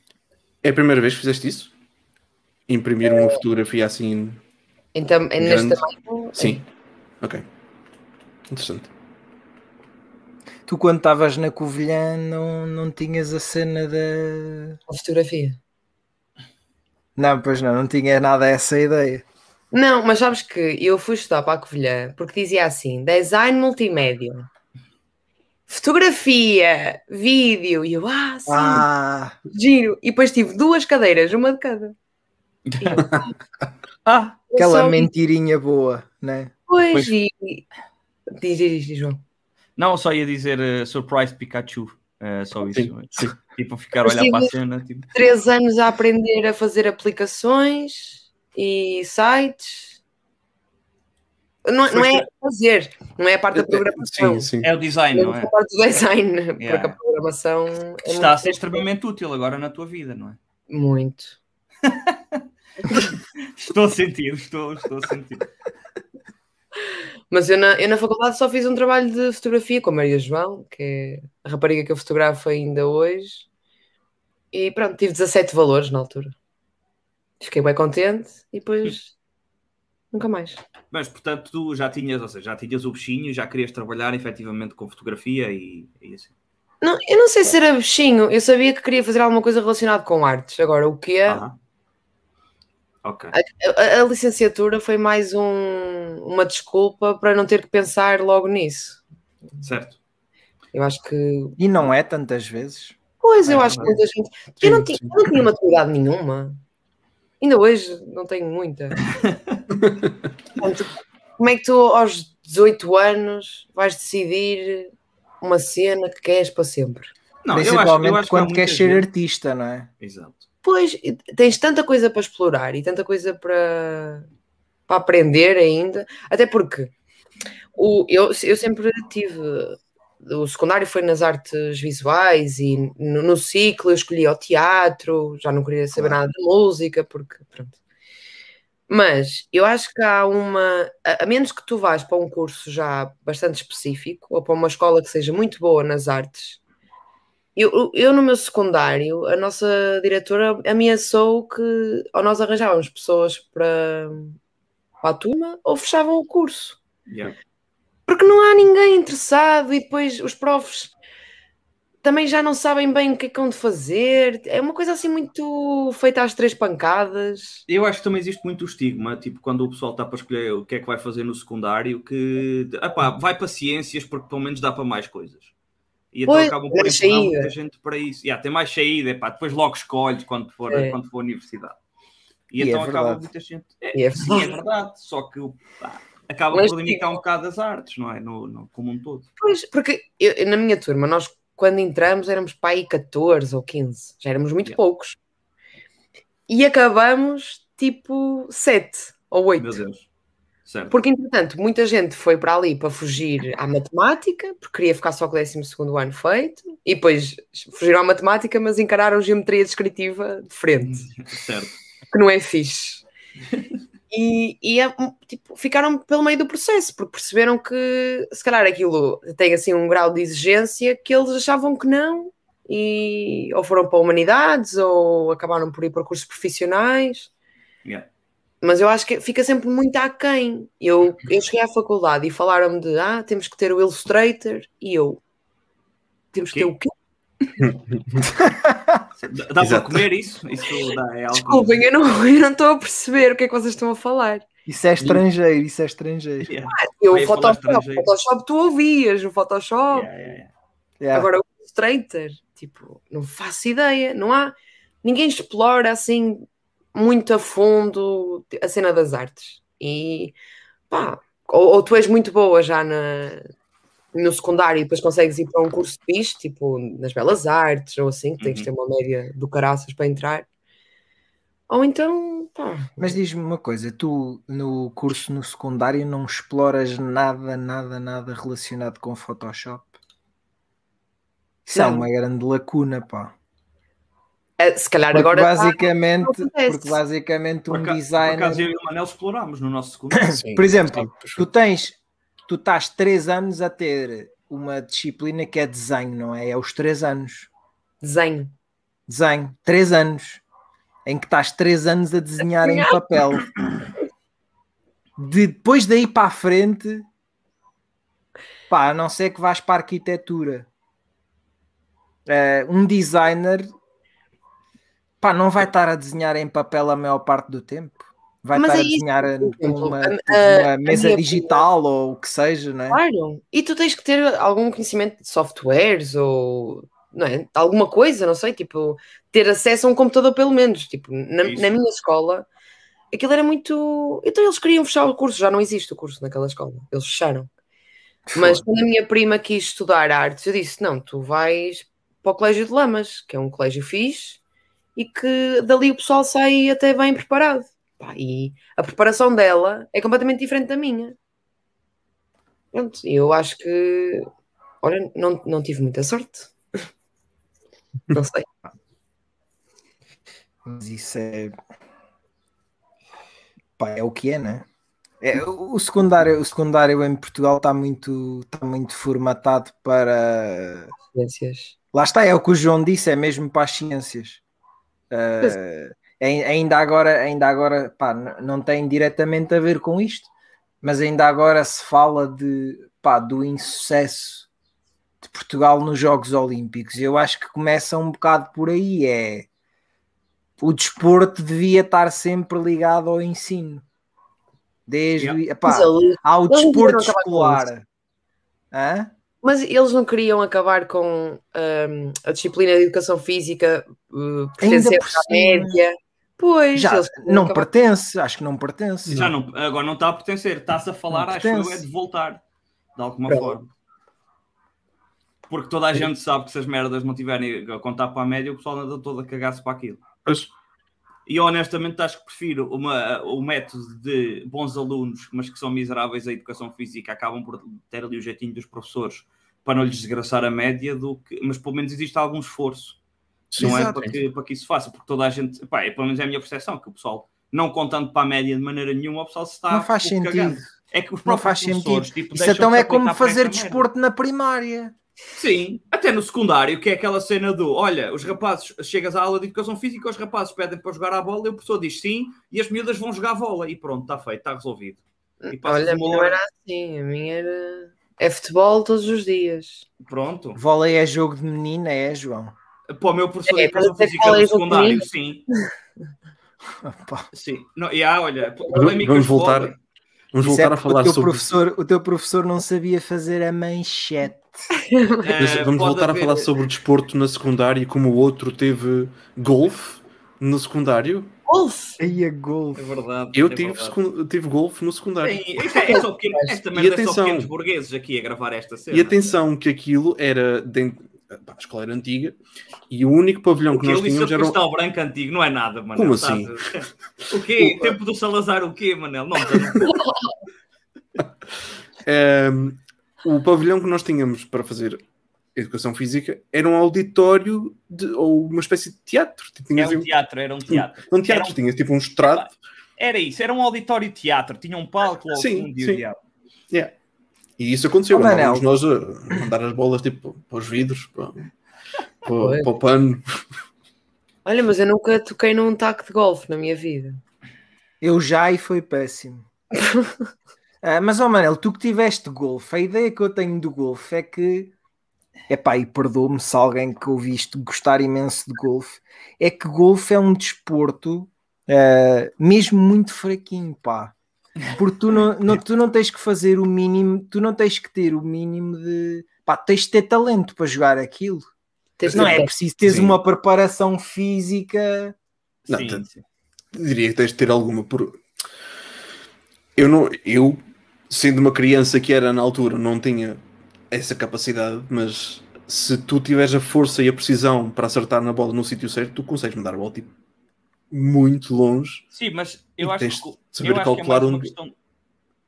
é a primeira vez que fizeste isso? Imprimir uma fotografia assim. Então, é neste tamanho, Sim. Ok. Interessante. Tu, quando estavas na Covilhã, não, não tinhas a cena da. a fotografia. Não, pois não, não tinha nada essa ideia. Não, mas sabes que eu fui estudar para a Covilhã porque dizia assim: design multimédia, fotografia, vídeo. E eu, ah, sim, Ah, giro. E depois tive duas cadeiras, uma de cada. Ah, Eu aquela só- mentirinha boa, né? Pois, Pois. e. Diz, diz, diz, João. Não, só ia dizer uh, Surprise Pikachu. Uh, só isso. Sim, sim. Tipo, ficar a olhar para a cena. Tipo, Três anos a aprender a fazer aplicações e sites. Não, não é fazer, não é a parte da programação. Sim, sim. é o design, não É é? a parte do design, porque Yeah. a programação é Está a ser extremamente útil agora na tua vida, não é? muito. Estou a sentir, estou, estou a sentir. Mas eu na, eu na faculdade só fiz um trabalho de fotografia com a Maria João, que é a rapariga que eu fotografo ainda hoje. E pronto, tive 17 valores na altura. Fiquei bem contente e depois nunca mais. Mas, portanto, tu já tinhas, ou seja, já tinhas o bichinho, já querias trabalhar efetivamente com fotografia e, e assim. Não, eu não sei se era bichinho, eu sabia que queria fazer alguma coisa relacionada com artes. Agora, o que é? Aham. Ok. A, a- a licenciatura foi mais um- uma desculpa para não ter que pensar logo nisso. Certo. Eu acho que. E não é tantas vezes. Pois, eu É, acho que muita gente. Eu não, Sim, tinha, sim. eu não tinha maturidade nenhuma. Ainda hoje não tenho muita. Portanto, como é que tu, aos 18 anos, vais decidir uma cena que queres para sempre? Não, eu acho, Principalmente eu acho que há quando queres muita ser gente- artista, não é? Exato. Pois, tens tanta coisa para explorar e tanta coisa para, para aprender ainda, até porque o, eu, eu sempre tive. O secundário foi nas artes visuais e no, no ciclo eu escolhi o teatro, já não queria saber Claro. nada de música, porque pronto. Mas eu acho que há uma. A, a menos que tu vás para um curso já bastante específico ou para uma escola que seja muito boa nas artes, eu, eu no meu secundário, a nossa diretora ameaçou que ou nós arranjávamos pessoas para, para a turma ou fechavam o curso. Yeah. Porque não há ninguém interessado e depois os profs também já não sabem bem o que é que hão de fazer. É uma coisa assim muito feita às três pancadas. Eu acho que também existe muito o estigma, tipo, quando o pessoal está para escolher o que é que vai fazer no secundário, que epá, vai para ciências porque pelo menos dá para mais coisas. E então Pois, acabam por mais empurrar muita gente para isso. Yeah, tem mais saída, epá, depois logo escolhes quando for, É. quando for a universidade. E, E é então acaba verdade. muita gente. É, é sim, é verdade. Só que pá, acaba Mas por limitar um bocado as artes, não é? No, no, como um todo. Pois, porque eu- na minha turma, nós quando entramos éramos para aí 14 ou 15, já éramos muito Yeah. poucos. E acabamos tipo 7 ou 8. Meu Deus. Certo. Porque, entretanto, muita gente foi para ali para fugir à matemática, porque queria ficar só com o 12 ano feito, e depois fugiram à matemática, mas encararam geometria descritiva de frente, Certo. que não é fixe. E, e é, tipo, ficaram pelo meio do processo, porque perceberam que se calhar aquilo tem assim um grau de exigência que eles achavam que não, e ou foram para humanidades, ou acabaram por ir para cursos profissionais Yeah. Mas eu acho que fica sempre muito aquém. Eu, eu cheguei à faculdade e falaram-me de ah, temos que ter o Illustrator e eu temos que ter o quê? Dá dá para Exato. comer isso? Isso dá, é algo. Desculpem, eu não, eu não estou a perceber o que é que vocês estão a falar. Isso é estrangeiro, isso é estrangeiro. Yeah. Eu, Vai falar Photoshop, estrangeiro. Photoshop tu ouvias, o Photoshop, yeah. Yeah. agora o Illustrator, tipo, não faço ideia, não há, ninguém explora assim muito a fundo a cena das artes. E pá, ou, ou tu és muito boa já na, no secundário e depois consegues ir para um curso fixe, tipo nas belas artes ou assim, que tens de ter uma média do caraças para entrar. Ou então, pá, Mas diz-me uma coisa, tu no curso no secundário não exploras nada, nada, nada relacionado com Photoshop? Isso é Não. uma grande lacuna, pá. Eh, se calhar Porque agora tá- basicamente, acontece. porque basicamente um aca- por designer, acaso eu e o Manel explorámos no nosso. Sim. por exemplo, Sim, tu tens, tu estás três anos a ter uma disciplina que é desenho, não é? É os três anos. desenho. Desenho, três anos, em que estás três anos a desenhar em papel. Depois daí para a frente, pá, a não ser que vais para a arquitetura. Eh, um designer, pá, não vai estar a desenhar em papel a maior parte do tempo. Vai Mas estar é a desenhar uma, tipo, a- uma a mesa minha digital ou o que seja, não é? Claro. E tu tens que ter algum conhecimento de softwares ou não é? alguma coisa, não sei, tipo, ter acesso a um computador pelo menos. Tipo, na, na minha escola, aquilo era muito. Então eles queriam fechar o curso, já não existe o curso naquela escola, eles fecharam. Mas quando a minha prima quis estudar artes, eu disse: não, tu vais para o Colégio de Lamas, que é um colégio fixe e que dali o pessoal sai até bem preparado. Pá, e a preparação dela é completamente diferente da minha. Pronto, eu acho que, olha, não, não tive muita sorte. Não sei. Mas isso é. Pá, é o que é, né? É, o o secundário, o secundário em Portugal está muito, está muito formatado para. Ciências. Lá está, é o que o João disse, é mesmo para as ciências. Uh, ai- ainda agora, ainda agora pá, não tem diretamente a ver com isto, mas ainda agora se fala de, pá, do insucesso de Portugal nos Jogos Olímpicos. Eu acho que começa um bocado por aí. É o desporto devia estar sempre ligado ao ensino. Desde Yeah. epá, Mas, eles, há o eles não desporto escolar. Hã? Mas eles não queriam acabar com hum, a disciplina de educação física uh, pertencer à média. Pois, Já não acabar- pertence, acho que não pertence. Já não, agora não está a pertencer, está-se a falar, acho pertence. é de voltar, de alguma Pronto. forma. Porque toda a gente sabe que se as merdas não tiverem a contar para a média, o pessoal anda todo a cagar-se para aquilo. Pois. E honestamente acho que prefiro uma, o método de bons alunos, mas que são miseráveis a educação física, acabam por ter ali o jeitinho dos professores para não lhes desgraçar a média, do que, mas pelo menos existe algum esforço. não é Exato. para que, para que isso faça, porque toda a gente, pá, é, pelo menos é a minha percepção, que o pessoal, não contando para a média de maneira nenhuma, o pessoal se está não faz sentido. cagando. É que os Não próprios faz sentido. professores, tipo, Isso então é como fazer desporto na primária. Sim, até no secundário, que é aquela cena do olha, os rapazes, chegas à aula de educação física, os rapazes pedem para jogar à bola e o professor diz sim, e as miúdas vão jogar bola e pronto, está feito, está resolvido. E Olha, a minha hora- era assim, a minha era. É futebol todos os dias. Pronto. Vôlei é jogo de menina, é, João? Para o meu professor É, de educação física qual é secundário, sim. Sim. Não, e há, olha, Vamos voltar, vôlei. Vamos Isso é voltar a falar o teu, sobre. professor, o teu professor não sabia fazer a manchete. Eh, vamos voltar haver- a falar sobre desporto na secundária e como o outro teve golfe no secundário. Golfe! Aí a golfe. É verdade. Eu é tive, verdade. tive golfe no secundário. Sim, é, é só pequeno, esta E merda é só atenção. pequenos burgueses aqui a gravar esta cena. E atenção que aquilo era dentro. Pá, A escola era antiga e o único pavilhão O que que nós disse tínhamos era. um- cristal branco antigo não é nada, mano. Como assim? O quê? Tempo do Salazar o quê, Manel? Não, não, Ehm, o pavilhão que nós tínhamos para fazer educação física era um auditório de- ou uma espécie de teatro. Tipo, é tinhas um um, teatro, era um teatro. um teatro, era um- tinha tipo um estrado. Era isso, era um auditório teatro, tinha um palco logo Sim, um dia sim. Yeah. E isso aconteceu. Oh. Andávamos nós a mandar as bolas tipo, para os vidros, para, para, para o pano. Olha, mas eu nunca toquei num taco de golfe na minha vida. Eu já e foi péssimo. Ah, mas, ó Manel, tu que tiveste golfe, a ideia que eu tenho do golfe é que, epá, e perdoa-me se alguém que ouviste gostar imenso de golfe, é que golfe é um desporto ah, mesmo muito fraquinho, pá. Porque tu não, não- tu não tens que fazer o mínimo, tu não tens que ter o mínimo de. Pá, tens de ter talento para jogar aquilo. Tens Não é preciso teres uma preparação física. Não, Sim, sim. diria que tens de ter alguma por eu não eu sendo uma criança que era na altura não tinha essa capacidade mas se tu tiveres a força e a precisão para acertar na bola no sítio certo tu consegues mandar a bola tipo muito longe Sim, mas eu acho tens que, de saber eu acho que é calcular mais uma um- questão...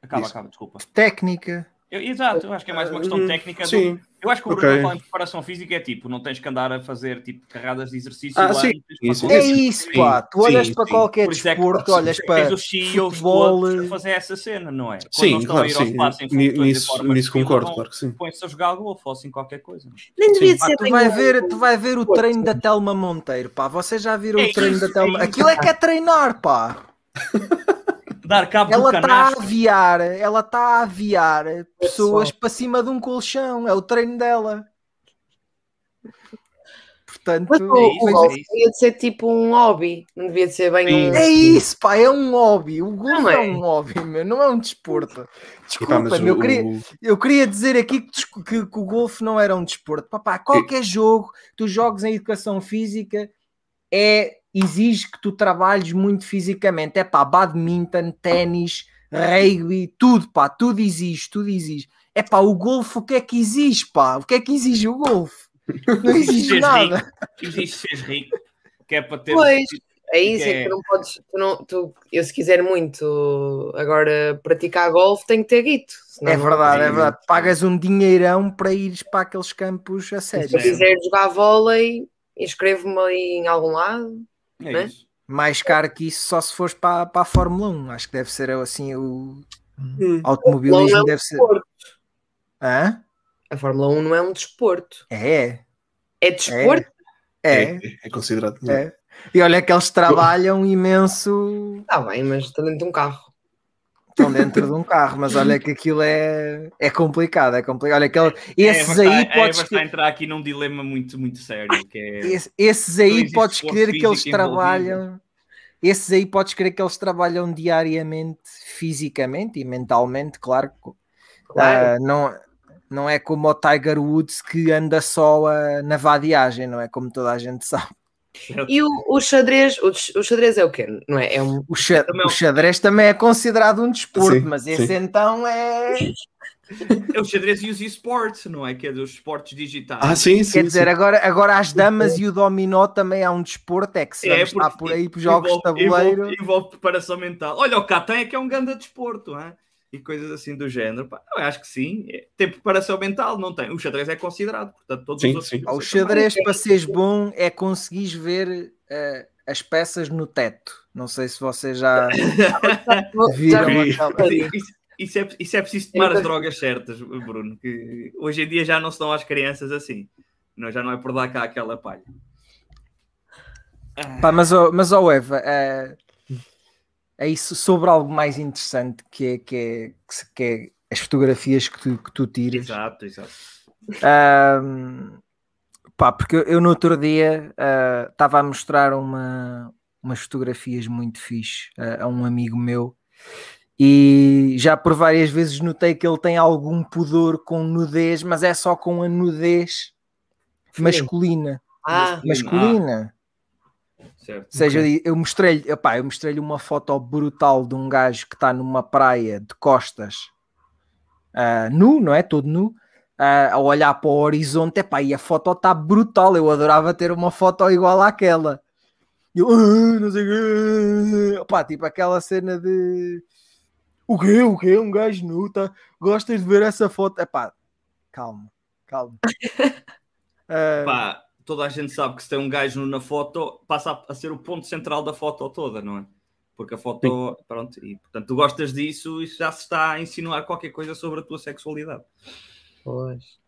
Acaba, Isso. acaba, desculpa. Técnica. Eu- exato, eu acho que é mais uma questão Hum, técnica. do- sim Eu acho que o. Bruno a falar em preparação física é tipo, não tens que andar a fazer tipo carradas de exercício Ah, sim, para sim, É isso, pá. Tu olhas sim, para sim. qualquer Por isso é que desporto, olhas tens para os CEOs futebol, todos a fazer essa cena, não é? Quando sim claro sim nisso, forma nisso concordo claro que sim Põe-se a jogar golfe ou assim qualquer coisa. Nem devia de Pá, ser tu, vai ver, tu vai ver o treino da Telma Monteiro, pá. Vocês já viram É o treino isso, da Telma? é isso. Aquilo é que é treinar, pá. Dar cabo Ela do está a canastro. aviar, ela está a aviar pessoas para cima de um colchão. É o treino dela. Portanto, Mas o, o É isso, golfe é isso. devia de ser tipo um hobby, não devia de ser bem Sim. um. é isso, pá. É um hobby. O golfe Não é. é. um hobby, meu. Não é um desporto. Desculpa. Eu o- queria, o- Eu queria dizer aqui que, que- que o golfe não era um desporto. Papá, qualquer jogo que tu jogues em educação física é, exige que tu trabalhes muito fisicamente. É pá, badminton, ténis, rugby, tudo, pá, tudo exige, tudo exige. É pá, o golfe, o que é que exige, pá? O que é que exige o golfe? Não exige nada. rico. Exige seres rico, que é para ter. Pois. É isso, Que é é- que tu não podes. Tu não, tu, eu, se quiser muito agora praticar golfe, tenho que ter guito. É verdade, é verdade. Pagas um dinheirão para ires para aqueles campos a Se sério. eu quiser jogar vôlei, inscrevo-me ali em algum lado. É né? isso. Mais caro que isso só se fores para, para a Fórmula 1. Acho que deve ser assim o, Hum. Automobilismo é um deve ser. desporto. Hã? A Fórmula 1 não é um desporto. É, É desporto? é, É, é considerado. é. E olha que eles trabalham imenso. Está bem, mas está dentro de um carro. Estão dentro de um carro, mas olha que aquilo é, é complicado, é complicado. Olha, aquele, esses é, aí vai- podes é, vai entrar aqui num dilema muito, muito sério. Que é... Esse- esses aí podes crer que eles envolvido. trabalham. Esses aí podes crer que eles trabalham diariamente, fisicamente e mentalmente, claro. Claro. Ah, não, não é como o Tiger Woods que anda só ah, na vadiagem, não é? Como toda a gente sabe. E o, o xadrez, o, o xadrez é o quê? Não é? É um. O, xa- Também- o xadrez também é considerado um desporto, Sim, mas esse sim. então é. É o xadrez e os esportes, não é? Que é dos esportes digitais. Ah, sim, sim. Quer dizer, sim. agora, agora as damas e o dominó também é um desporto, é que se É, porque por aí por jogos de tabuleiro. Envolve, envolve preparação mental. Olha, o Catan é que é um grande desporto, hein? E coisas assim do género. Pá, eu acho que sim. É- Tem preparação mental, não tem. O xadrez é considerado, portanto, todos Sim, os outros. sim. O xadrez, para seres bom, é conseguires ver eh, as peças no teto. Não sei se vocês já viram Isso, isso é, isso é preciso tomar as drogas certas, Bruno. Que hoje em dia já não se dão às crianças assim. Não, já não é por dar cá aquela palha. Pá, mas, ó- mas ó Eva, é, é isso sobre algo mais interessante que é, que é, que é as fotografias que tu, que tu tiras. exato, exato. Ahm, pá, porque eu, no outro dia ah, estava a mostrar uma, umas fotografias muito fixe ah, a um amigo meu e já por várias vezes notei que ele tem algum pudor com nudez, mas é só com a nudez masculina. Ah, Masculina. Certo. Ou seja, eu- eu mostrei-lhe, eu mostrei-lhe uma foto brutal de um gajo que está numa praia de costas, ah, nu, não é? Todo nu, ah, a olhar para o horizonte, epá, e a foto está brutal. Eu adorava ter uma foto igual àquela. Eu, "Ah, não sei tipo aquela cena de o quê? O quê? Um gajo nu, tá? Gostas de ver essa foto? Epá, calma, calma. Pá, toda a gente sabe que se tem um gajo na foto, passa a, ser o ponto central da foto toda, não é? Porque a foto, pronto, e portanto tu gostas disso e já se está a insinuar qualquer coisa sobre a tua sexualidade. pois.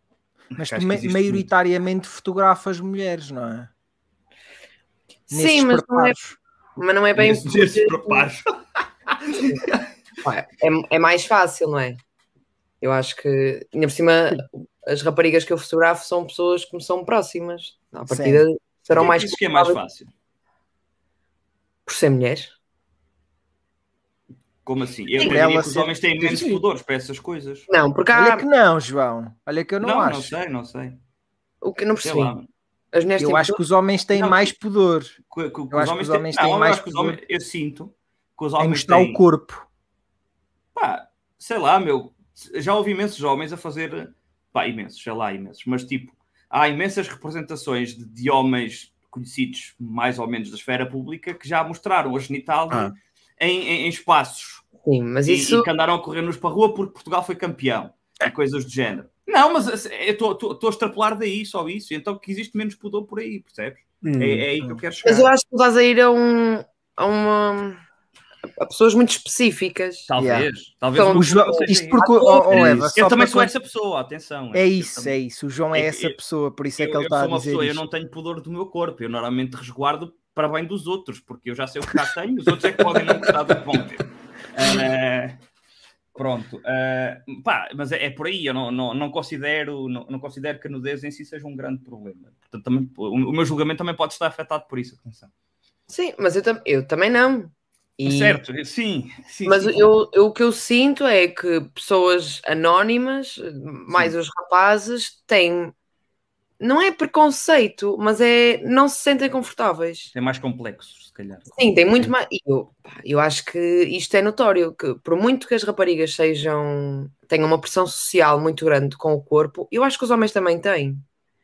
mas tu que ma- maioritariamente fotografas mulheres, não é? Sim, mas não é, mas não é bem. Nesses- preparos. É, é mais fácil, não é? Eu acho que, ainda por cima, as raparigas que eu fotografo são pessoas que me são próximas. À partida serão mais Isso que é mais fácil. por ser mulheres. Como assim? Eu Sim, diria que os ser- homens têm menos pudores para essas coisas. Não, porque Olha há. que não, João. Olha que eu não, Não, não, acho. sei, não sei. O que não Sei percebi. As mulheres eu acho que os homens têm Não, mais pudor Que- que- que Eu acho que os homens têm Não, eu mais os pudor. homens- Eu sinto que os homens têm... o corpo. Pá, sei lá, meu, já ouvi imensos homens a fazer, pá, imensos, sei lá, imensos, mas tipo, há imensas representações de, de homens conhecidos mais ou menos da esfera pública que já mostraram a genitália Ah. em, em- em espaços Sim, mas e, isso. e que andaram a correr-nos para a rua porque Portugal foi campeão e coisas do género. Não, mas assim, eu estou a extrapolar daí só isso, então que existe menos pudor por aí, percebes? Hum. É, é aí que eu quero chegar. Mas eu acho que tu estás a ir a um. a uma. A pessoas muito específicas. Talvez, Yeah. talvez Então, o João, seja isto isso. porque, oh, oh, Eva, Eu também sou essa pessoa, atenção. É Eu isso, também- é isso. O João é É- essa eu- pessoa, por isso é eu, que ele eu está a sou uma dizer pessoa, eu não tenho pudor do meu corpo. Eu normalmente resguardo para bem dos outros, porque eu já sei o que cá tenho, os outros é que podem não gostar do que vão ter. Eh, pronto. eh, pá, mas é, é por aí, eu não, não, não considero, não, não considero que a nudez em si seja um grande problema. Portanto, também, o, o meu julgamento também pode estar afetado por isso, atenção. Sim, mas eu, tam- eu também não. E- Certo, sim. sim Mas sim, sim. eu, eu- o que eu sinto é que pessoas anónimas, mais os rapazes, têm. Não é preconceito, mas é. não se sentem confortáveis. É mais complexo, se calhar. Sim, tem muito mais. Eu, eu acho que isto é notório, que por muito que as raparigas sejam. tenham uma pressão social muito grande com o corpo, eu acho que os homens também têm.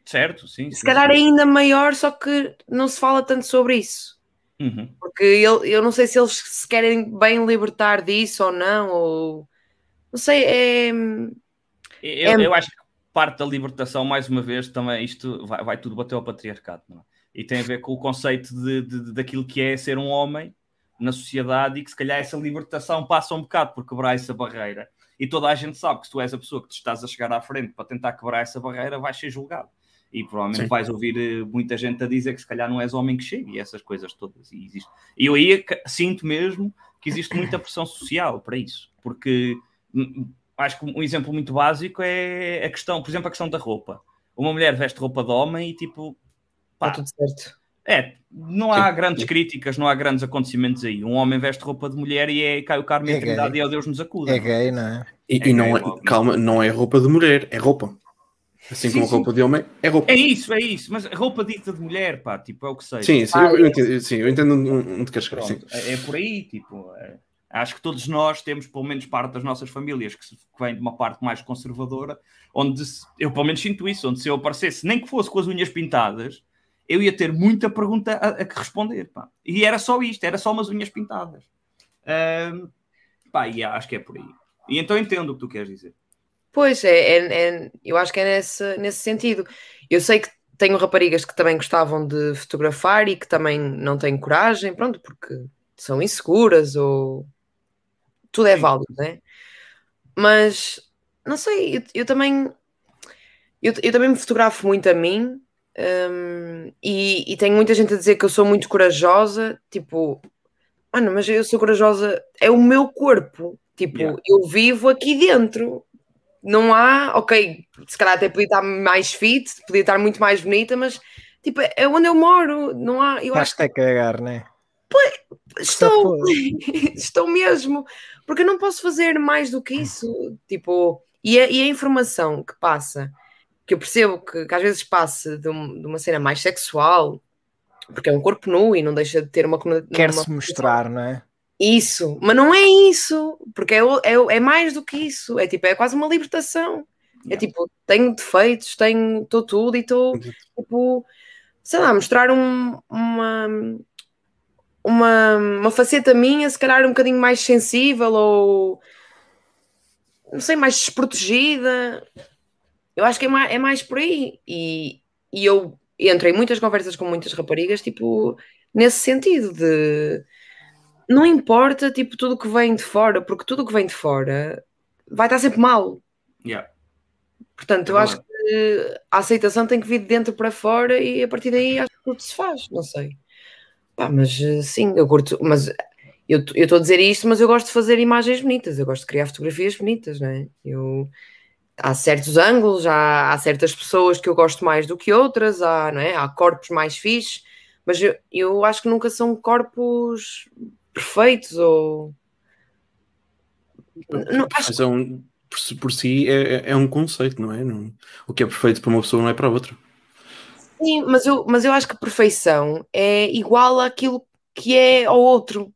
Certo, sim. Se sim, calhar sim. ainda maior, só que não se fala tanto sobre isso. Uhum. Porque ele, eu não sei se eles se querem bem libertar disso ou não, ou. Não sei, é. Eu, É- eu acho que parte da libertação, mais uma vez, também isto vai, vai tudo bater ao patriarcado, é? E tem a ver com o conceito de, de- de- daquilo que é ser um homem, na sociedade e que se calhar essa libertação passa um bocado por quebrar essa barreira. E toda a gente sabe que se tu és a pessoa que te estás a chegar à frente para tentar quebrar essa barreira, vais ser julgado. E provavelmente Sim. vais ouvir eh, muita gente a dizer que se calhar não és homem que chega e essas coisas todas. E existe. E eu aí ca- sinto mesmo que existe muita pressão social para isso. Porque hum, acho que um exemplo muito básico é a questão, por exemplo, a questão da roupa. Uma mulher veste roupa de homem e tipo. Está pá, tudo certo. é, não há Sim. grandes críticas, não há grandes acontecimentos aí. Um homem veste roupa de mulher e é, cai o carmo e É a trindade gay. e ao Deus nos acuda. É gay, não é? E, É e não gay, é, calma, não é roupa de mulher, é roupa. Assim Sim, como a sim. roupa de homem, é roupa. É isso, é isso. Mas roupa dita de mulher, pá, tipo, é o que sei. Sim, sim, Ah, eu, eu é. entendo, sim, eu entendo onde queres chegar. É, por aí, tipo. é- acho que todos nós temos, pelo menos, parte das nossas famílias que, se- que vem de uma parte mais conservadora, onde se- eu, pelo menos, sinto isso, onde se eu aparecesse, nem que fosse com as unhas pintadas, eu ia ter muita pergunta a, a que responder, pá. E era só isto, era só umas unhas pintadas. Ahm, pá, e acho que é por aí. E então entendo o que tu queres dizer. Pois, é, é- é- eu acho que é nesse, nesse sentido. Eu sei que tenho raparigas que também gostavam de fotografar e que também não têm coragem, pronto, porque são inseguras ou tudo é válido, né? Mas não sei, eu, eu também eu, eu também me fotografo muito a mim hum, e, e tenho muita gente a dizer que eu sou muito corajosa, tipo, mano, mas eu sou corajosa, é o meu corpo, tipo, Yeah. eu vivo aqui dentro. Não há, ok, se calhar até podia estar mais fit, podia estar muito mais bonita, mas tipo, é onde eu moro, não há, eu acho Basta é cagar, não é? que estou, estou mesmo, porque eu não posso fazer mais do que isso, tipo, e a, e a informação que passa, que eu percebo que, que às vezes passa de, um- de uma cena mais sexual, porque é um corpo nu e não deixa de ter uma uma- Quer-se mostrar, não é? Isso, mas não é isso, porque é, é, é mais do que isso, é tipo, é quase uma libertação. É tipo, tenho defeitos, tenho, estou tudo e estou tipo, sei lá, mostrar um- uma, uma, uma faceta minha, se calhar um bocadinho mais sensível ou não sei, mais desprotegida. Eu acho que é mais, é mais por aí. E, e eu entro em muitas conversas com muitas raparigas, tipo, nesse sentido de não importa tipo tudo que vem de fora, porque tudo que vem de fora vai estar sempre mal. Yeah. Portanto, É eu acho que a aceitação tem que vir de dentro para fora e a partir daí acho que tudo se faz, não sei. Pá, mas eh, sim, eu curto, mas eu eu estou a dizer isto, mas eu gosto de fazer imagens bonitas, eu gosto de criar fotografias bonitas, não é? Eu, há certos ângulos, há, há certas pessoas que eu gosto mais do que outras, há, não é? há corpos mais fixes, mas eu, eu acho que nunca são corpos perfeitos ou. Não, acho Mas é um, por, si- por si é, é- é um conceito, não é? Não- o que é perfeito para uma pessoa não é para outra. Sim, mas eu, mas eu acho que a perfeição é igual àquilo que é ao outro.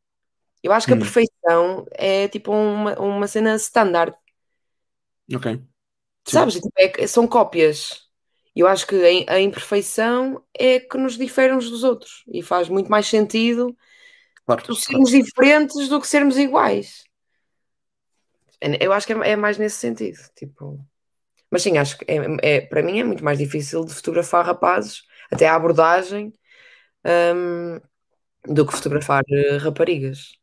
Eu acho que a Hum. perfeição é tipo uma, uma cena standard, Ok. Sim. sabes? Tipo, é- são cópias. Eu acho que a, a imperfeição é que nos difere uns dos outros e faz muito mais sentido Claro. tu sermos diferentes do que sermos iguais. Eu acho que é, é mais nesse sentido. Tipo... Mas sim, acho que é, é- para mim é muito mais difícil de fotografar rapazes, até a abordagem, hum, do que fotografar eh, raparigas.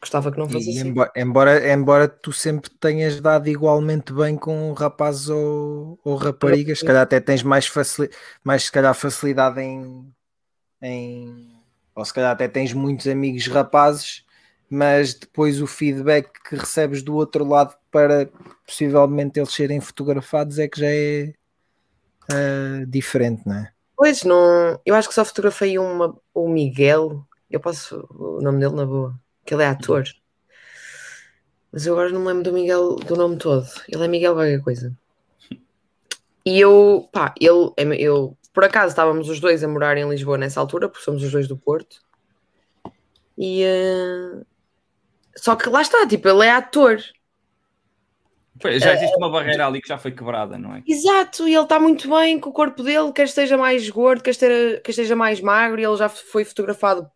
Gostava que não fosse E assim. embora, embora, embora tu sempre tenhas dado igualmente bem com rapazes ou, ou raparigas, se calhar até tens mais, facili mais se calhar facilidade em, em ou se calhar até tens muitos amigos rapazes, mas depois o feedback que recebes do outro lado para possivelmente eles serem fotografados é que já é ah, diferente, não é? Pois não, eu acho que só fotografei uma, o Miguel, eu posso o nome dele na boa, que ele é ator. Mas eu agora não me lembro do Miguel do nome todo. Ele é Miguel qualquer coisa. E eu, pá, ele, eu, por acaso estávamos os dois a morar em Lisboa nessa altura, porque somos os dois do Porto. E eh, só que lá está, tipo, ele é ator. Já existe uma barreira ali que já foi quebrada, não é? Exato, e ele está muito bem com o corpo dele, quer esteja mais gordo, quer esteja, quer esteja mais magro, e ele já foi fotografado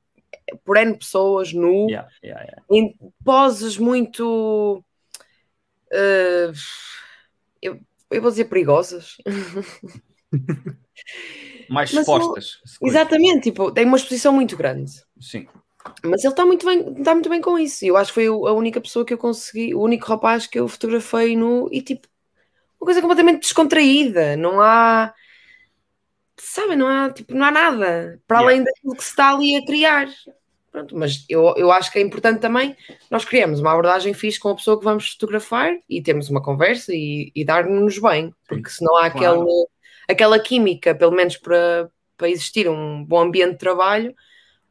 por N pessoas, nu, Yeah, yeah, yeah. em poses muito. eh, eu, eu vou dizer perigosas. Mais Mas expostas. coisa. Exatamente, tipo, tem uma exposição muito grande. Sim. Mas ele está muito bem, está muito bem com isso. Eu acho que foi a única pessoa que eu consegui, o único rapaz que eu fotografei no e tipo, uma coisa completamente descontraída. Não há, sabem, não há, tipo, não há nada para Yeah. além daquilo que se está ali a criar. Pronto, mas eu, eu acho que é importante também nós criamos uma abordagem fixe com a pessoa que vamos fotografar e temos uma conversa e, e dar-nos bem, porque se não há Claro. aquele, aquela química, pelo menos para, para existir um bom ambiente de trabalho,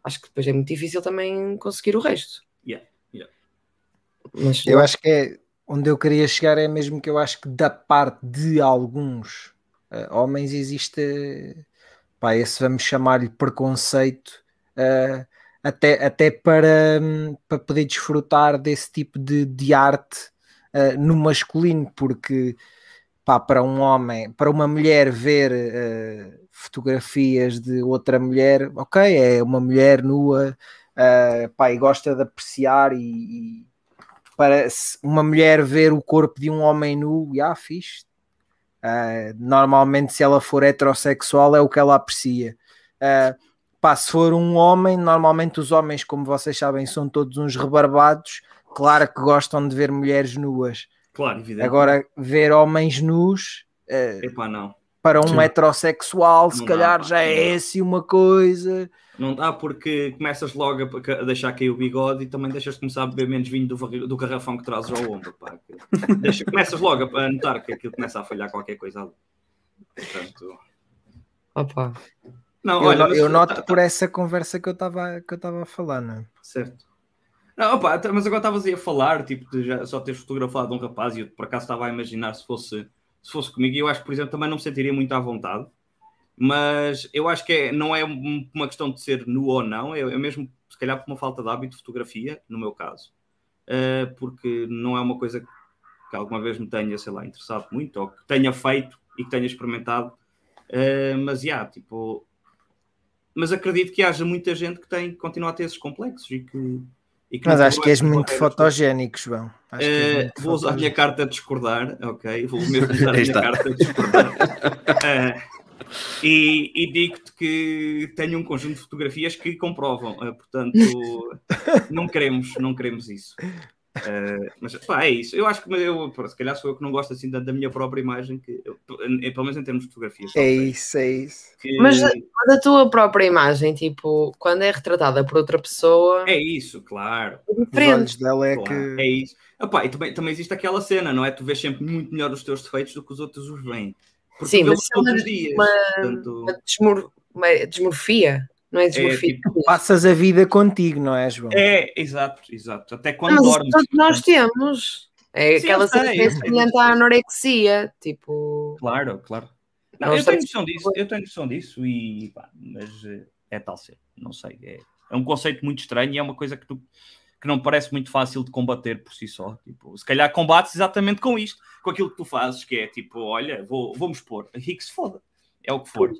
acho que depois é muito difícil também conseguir o resto. Yeah, yeah. Mas Eu acho que é onde eu queria chegar é mesmo que eu acho que da parte de alguns eh, homens existe pá, esse vamos chamar-lhe preconceito eh, até, até para, hum, para poder desfrutar desse tipo de, de arte eh, no masculino, porque pá, para um homem, para uma mulher ver eh, fotografias de outra mulher, ok, é uma mulher nua, eh, pá, e gosta de apreciar e, e para uma mulher ver o corpo de um homem nu, já fixe. Ah, normalmente, se ela for heterossexual, é o que ela aprecia. Ah, pá, se for um homem, normalmente os homens, como vocês sabem, são todos uns rebarbados. Claro que gostam de ver mulheres nuas. Claro, evidente. Agora, ver homens nus ah, Epá, não. para um Sim. heterossexual, se Não dá, calhar pá, já não é dá. assim uma coisa. Não dá porque começas logo a, deixar cair o bigode e também deixas de começar a beber menos vinho do, do garrafão que trazes ao ombro. Pá. Deixa, começas logo a, notar que aquilo começa a falhar qualquer coisa ali. Portanto, opa, não, Eu, olha, eu noto tá- por essa conversa que eu estava que eu estava a falar, não é? Certo. Não, opa, mas agora estavas a falar, tipo, de já, só teres fotografado um rapaz e eu por acaso estava a imaginar se fosse, se fosse comigo e eu acho por exemplo, também não me sentiria muito à vontade. Mas eu acho que é, não é um- uma questão de ser nu ou não, é, é mesmo, se calhar, por uma falta de hábito de fotografia, no meu caso, Uh, porque não é uma coisa que alguma vez me tenha, sei lá, interessado muito, ou que tenha feito e que tenha experimentado. Uh, mas, já, tipo, mas acredito que haja muita gente que tem, que continua a ter esses complexos e que. Mas não acho que és quebrou muito fotogénico, João. Eh, muito vou usar a minha carta de discordar, ok? Vou mesmo usar a minha carta de discordar. Eh, e e digo-te que tenho um conjunto de fotografias que comprovam, eh, portanto, não queremos, não queremos isso. Eh, mas pá, é isso. Eu acho que eu, se calhar sou eu que não gosto assim tanto da minha própria imagem, que eu, em- pelo menos em termos de fotografias. É isso, é isso. Que- Mas- mas a tua própria imagem, tipo, quando é retratada por outra pessoa, é isso, claro. é Os diferente. olhos dela é Claro, que. É isso. Epá, e também, também existe aquela cena, não é? Tu vês sempre muito melhor os teus defeitos do que os outros os veem. Porque Sim, mas é todos uma- os dias. uma- Portanto, Uma desmor- uma desmorfia, não é desmorfia? tipo, Passas a vida contigo, não é, João? é, exato, exato. Até quando Não, mas dormes. todos nós temos. É Sim, aquela que é semelhante à anorexia, tipo. Claro, claro. Não, eu tenho noção disso, eu tenho noção disso e pá, mas eh, é tal ser, não sei. É, é um conceito muito estranho e é uma coisa que, tu, que não parece muito fácil de combater por si só. Tipo, se calhar combates exatamente com isto, com aquilo que tu fazes, que é tipo, olha, vou, expor, e que se foda, é o que for.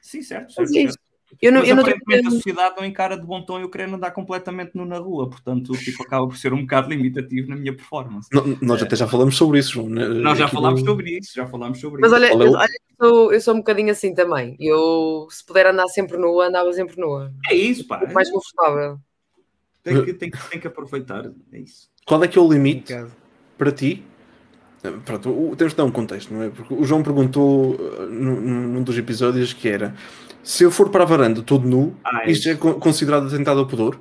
Sim, certo, certo, é certo. Eu não, Mas eu não aparentemente a sociedade não encara de bom tom eu querer andar completamente nu na rua, portanto, tipo, acaba por ser um bocado limitativo na minha performance. No- Nós até já falamos sobre isso, João. né? Nós já falámos no- sobre isso, já falámos sobre Mas isso. olha, Qual é olha, eu, sou, eu sou um bocadinho assim também. Eu, se puder andar sempre nua, andava sempre nua. É isso, pá. Muito mais confortável. Tem que, tem, que, tem que aproveitar, é isso. Qual é que é o limite Obrigado. para ti? Pronto, temos de dar um contexto, não é? Porque o João perguntou eh, num, num dos episódios que era se eu for para a varanda todo nu, Ah, é isto é co- considerado atentado ao pudor?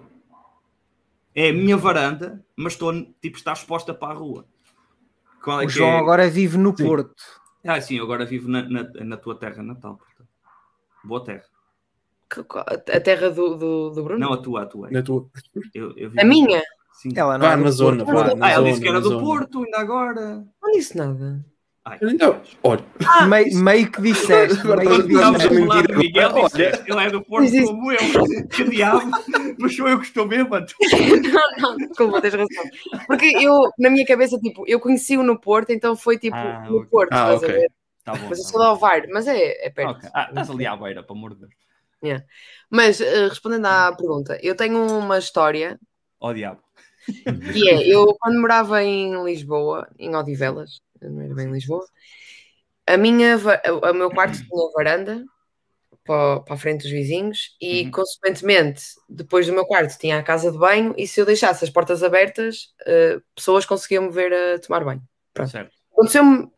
É a minha varanda, mas estou, tipo, está exposta para a rua. Qual é O João é? agora vive no Sim. Porto. Ah, sim, agora vivo na, na, na tua terra natal, portanto. Boa terra. A terra do, do, do Bruno? Não a tua, a tua. Na tua... Eu, eu A minha? Sim. Ela não é na Ah, ela disse que era do. Porto, ainda agora. Não disse nada. Ai, Então, olha, Meio, meio que disseste. meio que disseste. Miguel, agora, disse, ele é do Porto isso. como eu. Que diabo, mas sou eu que estou bêbado. Não, não, desculpa, tens razão. Porque eu, na minha cabeça, tipo, eu conheci-o no Porto, então foi tipo Ah, no. Porto, Ah, estás a ok. ver? Tá bom. Mas eu tá sou de Alvar, mas é, é perto. Ok. Ah, estás ali à beira, para amor de Deus. Mas eh, respondendo à pergunta, eu tenho uma história Ó diabo. que é, eu quando morava em Lisboa, em Odivelas, não era bem Lisboa, a minha, o meu quarto tinha varanda para, para a frente dos vizinhos e, Uhum. consequentemente, depois do meu quarto tinha a casa de banho e se eu deixasse as portas abertas, eh, pessoas conseguiam me ver a tomar banho. Aconteceu-me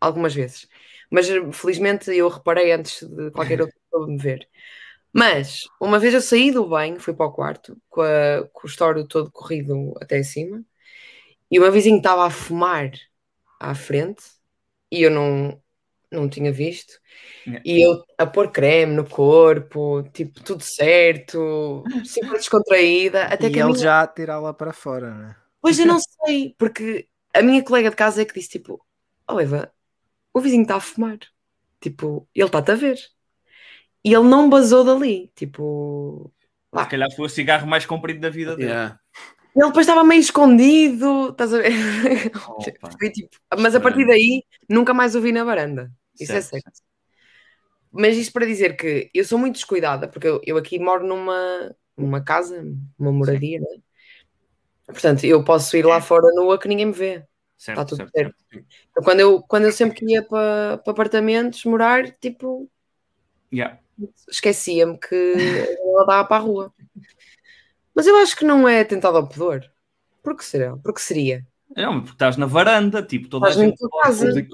algumas vezes, mas felizmente eu reparei antes de qualquer outra pessoa me ver. Mas uma vez eu saí do banho, fui para o quarto com, a- com o estouro todo corrido até cima e o meu vizinho estava a fumar à frente e eu não, não tinha visto. Yeah. E eu a pôr creme no corpo, tipo, tudo certo, super descontraída, até e que ele minha já tirá-la para fora, né? Pois eu não sei, porque a minha colega de casa é que disse tipo, oh Eva, o vizinho está a fumar. Tipo, ele está-te a ver. E ele não basou dali. Tipo, Se calhar foi o cigarro mais comprido da vida dele. Yeah. Ele depois estava meio escondido, estás a ver? Foi tipo, mas a partir daí nunca mais o vi na varanda. Isso é Certo, certo. Mas isto para dizer que eu sou muito descuidada, porque eu, eu aqui moro numa, numa casa, uma moradia, né? Portanto, eu posso ir lá fora nua que ninguém me vê. Certo, Está tudo certo, certo. Então, quando, eu, quando eu sempre que ia para, para apartamentos morar, tipo, Yeah. esquecia-me que ela dava para a rua. Mas eu acho que não é tentado ao pudor. Por que será? Porque seria? Não, porque estás na varanda, tipo, toda Estás a gente casa.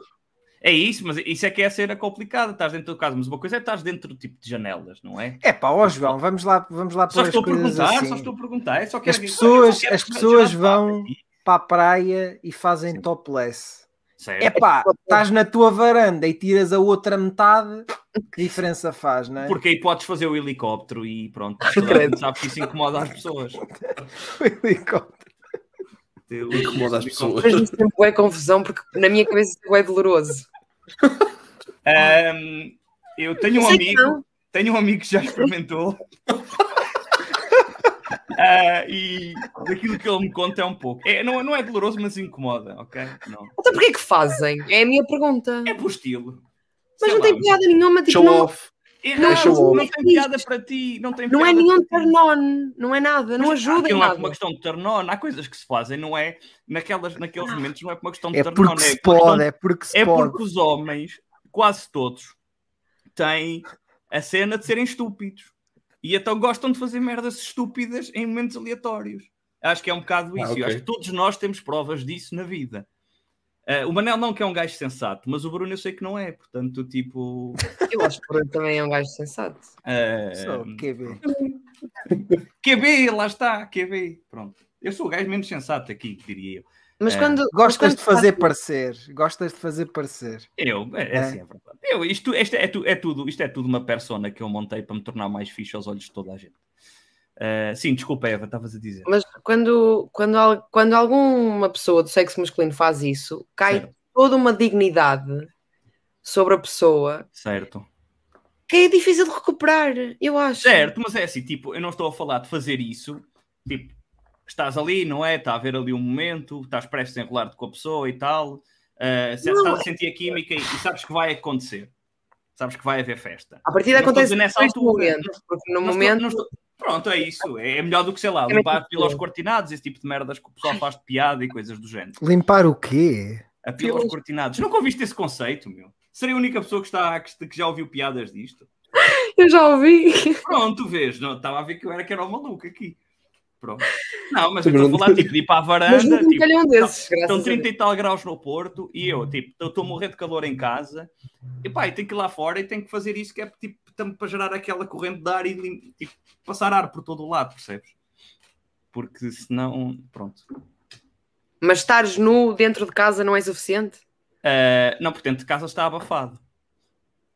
É isso, mas isso é que é a cena complicada. Estás dentro do casa, mas uma coisa é estás dentro tipo de janelas, não é? É pá, ó João, vamos lá, vamos lá Só pôr as estou a coisas perguntar, assim. só estou a perguntar. É só que As eu pessoas- quero as pessoas vão-. Para a praia e fazem topless. Certo. É pá, estás na tua varanda e tiras a outra metade, que diferença faz, não é? Porque aí podes fazer o helicóptero e pronto. Sabe que isso incomoda as pessoas. O helicóptero. Incomoda as pessoas. Mas isso sempre é confusão, porque na minha cabeça isso é doloroso. Ahm, eu tenho um amigo, tenho um amigo que já experimentou. Ah, e daquilo que ele me conta é um pouco. É, não, não é doloroso, mas incomoda, ok? Não. Então porquê que fazem? É a minha pergunta. É por estilo. Mas Sei não tem lá, piada nenhuma, tipo, Show não, off. É Não, não, off. tem piada para ti, não tem não é nenhum turn on, não é nada, não Mas ajuda em Aquilo não é nada. uma questão de turn on. Há coisas que se fazem, não é? Naquelas, naqueles momentos não é por uma questão de É turn on. porque É, se por questão pode, é porque se É pode. porque os homens, quase todos, têm a cena de serem estúpidos. E então gostam de fazer merdas estúpidas em momentos aleatórios. Acho que é um bocado isso. Ah, ok. Eu acho que todos nós temos provas disso na vida. Ah, o Manel não que é um gajo sensato, mas o Bruno eu sei que não é. Portanto, tipo... Eu acho que o Bruno também é um gajo sensato. ah, Só QB. QB, lá está, QB. Pronto. Eu sou o gajo menos sensato aqui, diria eu. Mas É. quando. mas Gostas quando de fazer fazes- parecer. Gostas de fazer parecer. Eu, é, é É. assim, é verdade. Eu, isto, isto, é, é tudo, isto é tudo uma persona que eu montei para me tornar mais fixe aos olhos de toda a gente. Ah, sim, desculpa, Eva, estavas a dizer. Mas quando, quando, quando alguma pessoa do sexo masculino faz isso, cai Certo. toda uma dignidade sobre a pessoa Certo. que é difícil de recuperar, eu acho. Certo, mas é assim, tipo, eu não estou a falar de fazer isso, tipo, estás ali, não é? Está a ver ali um momento, estás prestes a enrolar-te com a pessoa e tal, ah, se- estás a sentir a química e, e sabes que vai acontecer. Sabes que vai haver festa. A estou a acontece nessa altura. momento, porque no Não estou- momento não estou- Pronto, é isso. É melhor do que, sei lá, É limpar muito a pila aos bom. cortinados, esse tipo de merdas que o pessoal faz de piada e coisas do género. Limpar o quê? A pila aos cortinados. Nunca ouviste esse conceito, meu? Serei a única pessoa que, está, que, que já ouviu piadas disto. eu já ouvi. Pronto, vês, não, estava a ver que eu era que era o maluco aqui. Pronto. Não, mas eu estou não- falar tipo, de ir para a Mas varanda, me tipo, um desses, graças estão a 30 Deus. e tal graus no Porto e eu, tipo, eu estou a morrer de calor em casa e pá, e tenho que ir lá fora e tenho que fazer isso que é tipo, para gerar aquela corrente de ar e tipo, passar ar por todo o lado, percebes? Porque senão, pronto. Mas estares nu dentro de casa não é suficiente? Ah, não, porque dentro de casa está abafado.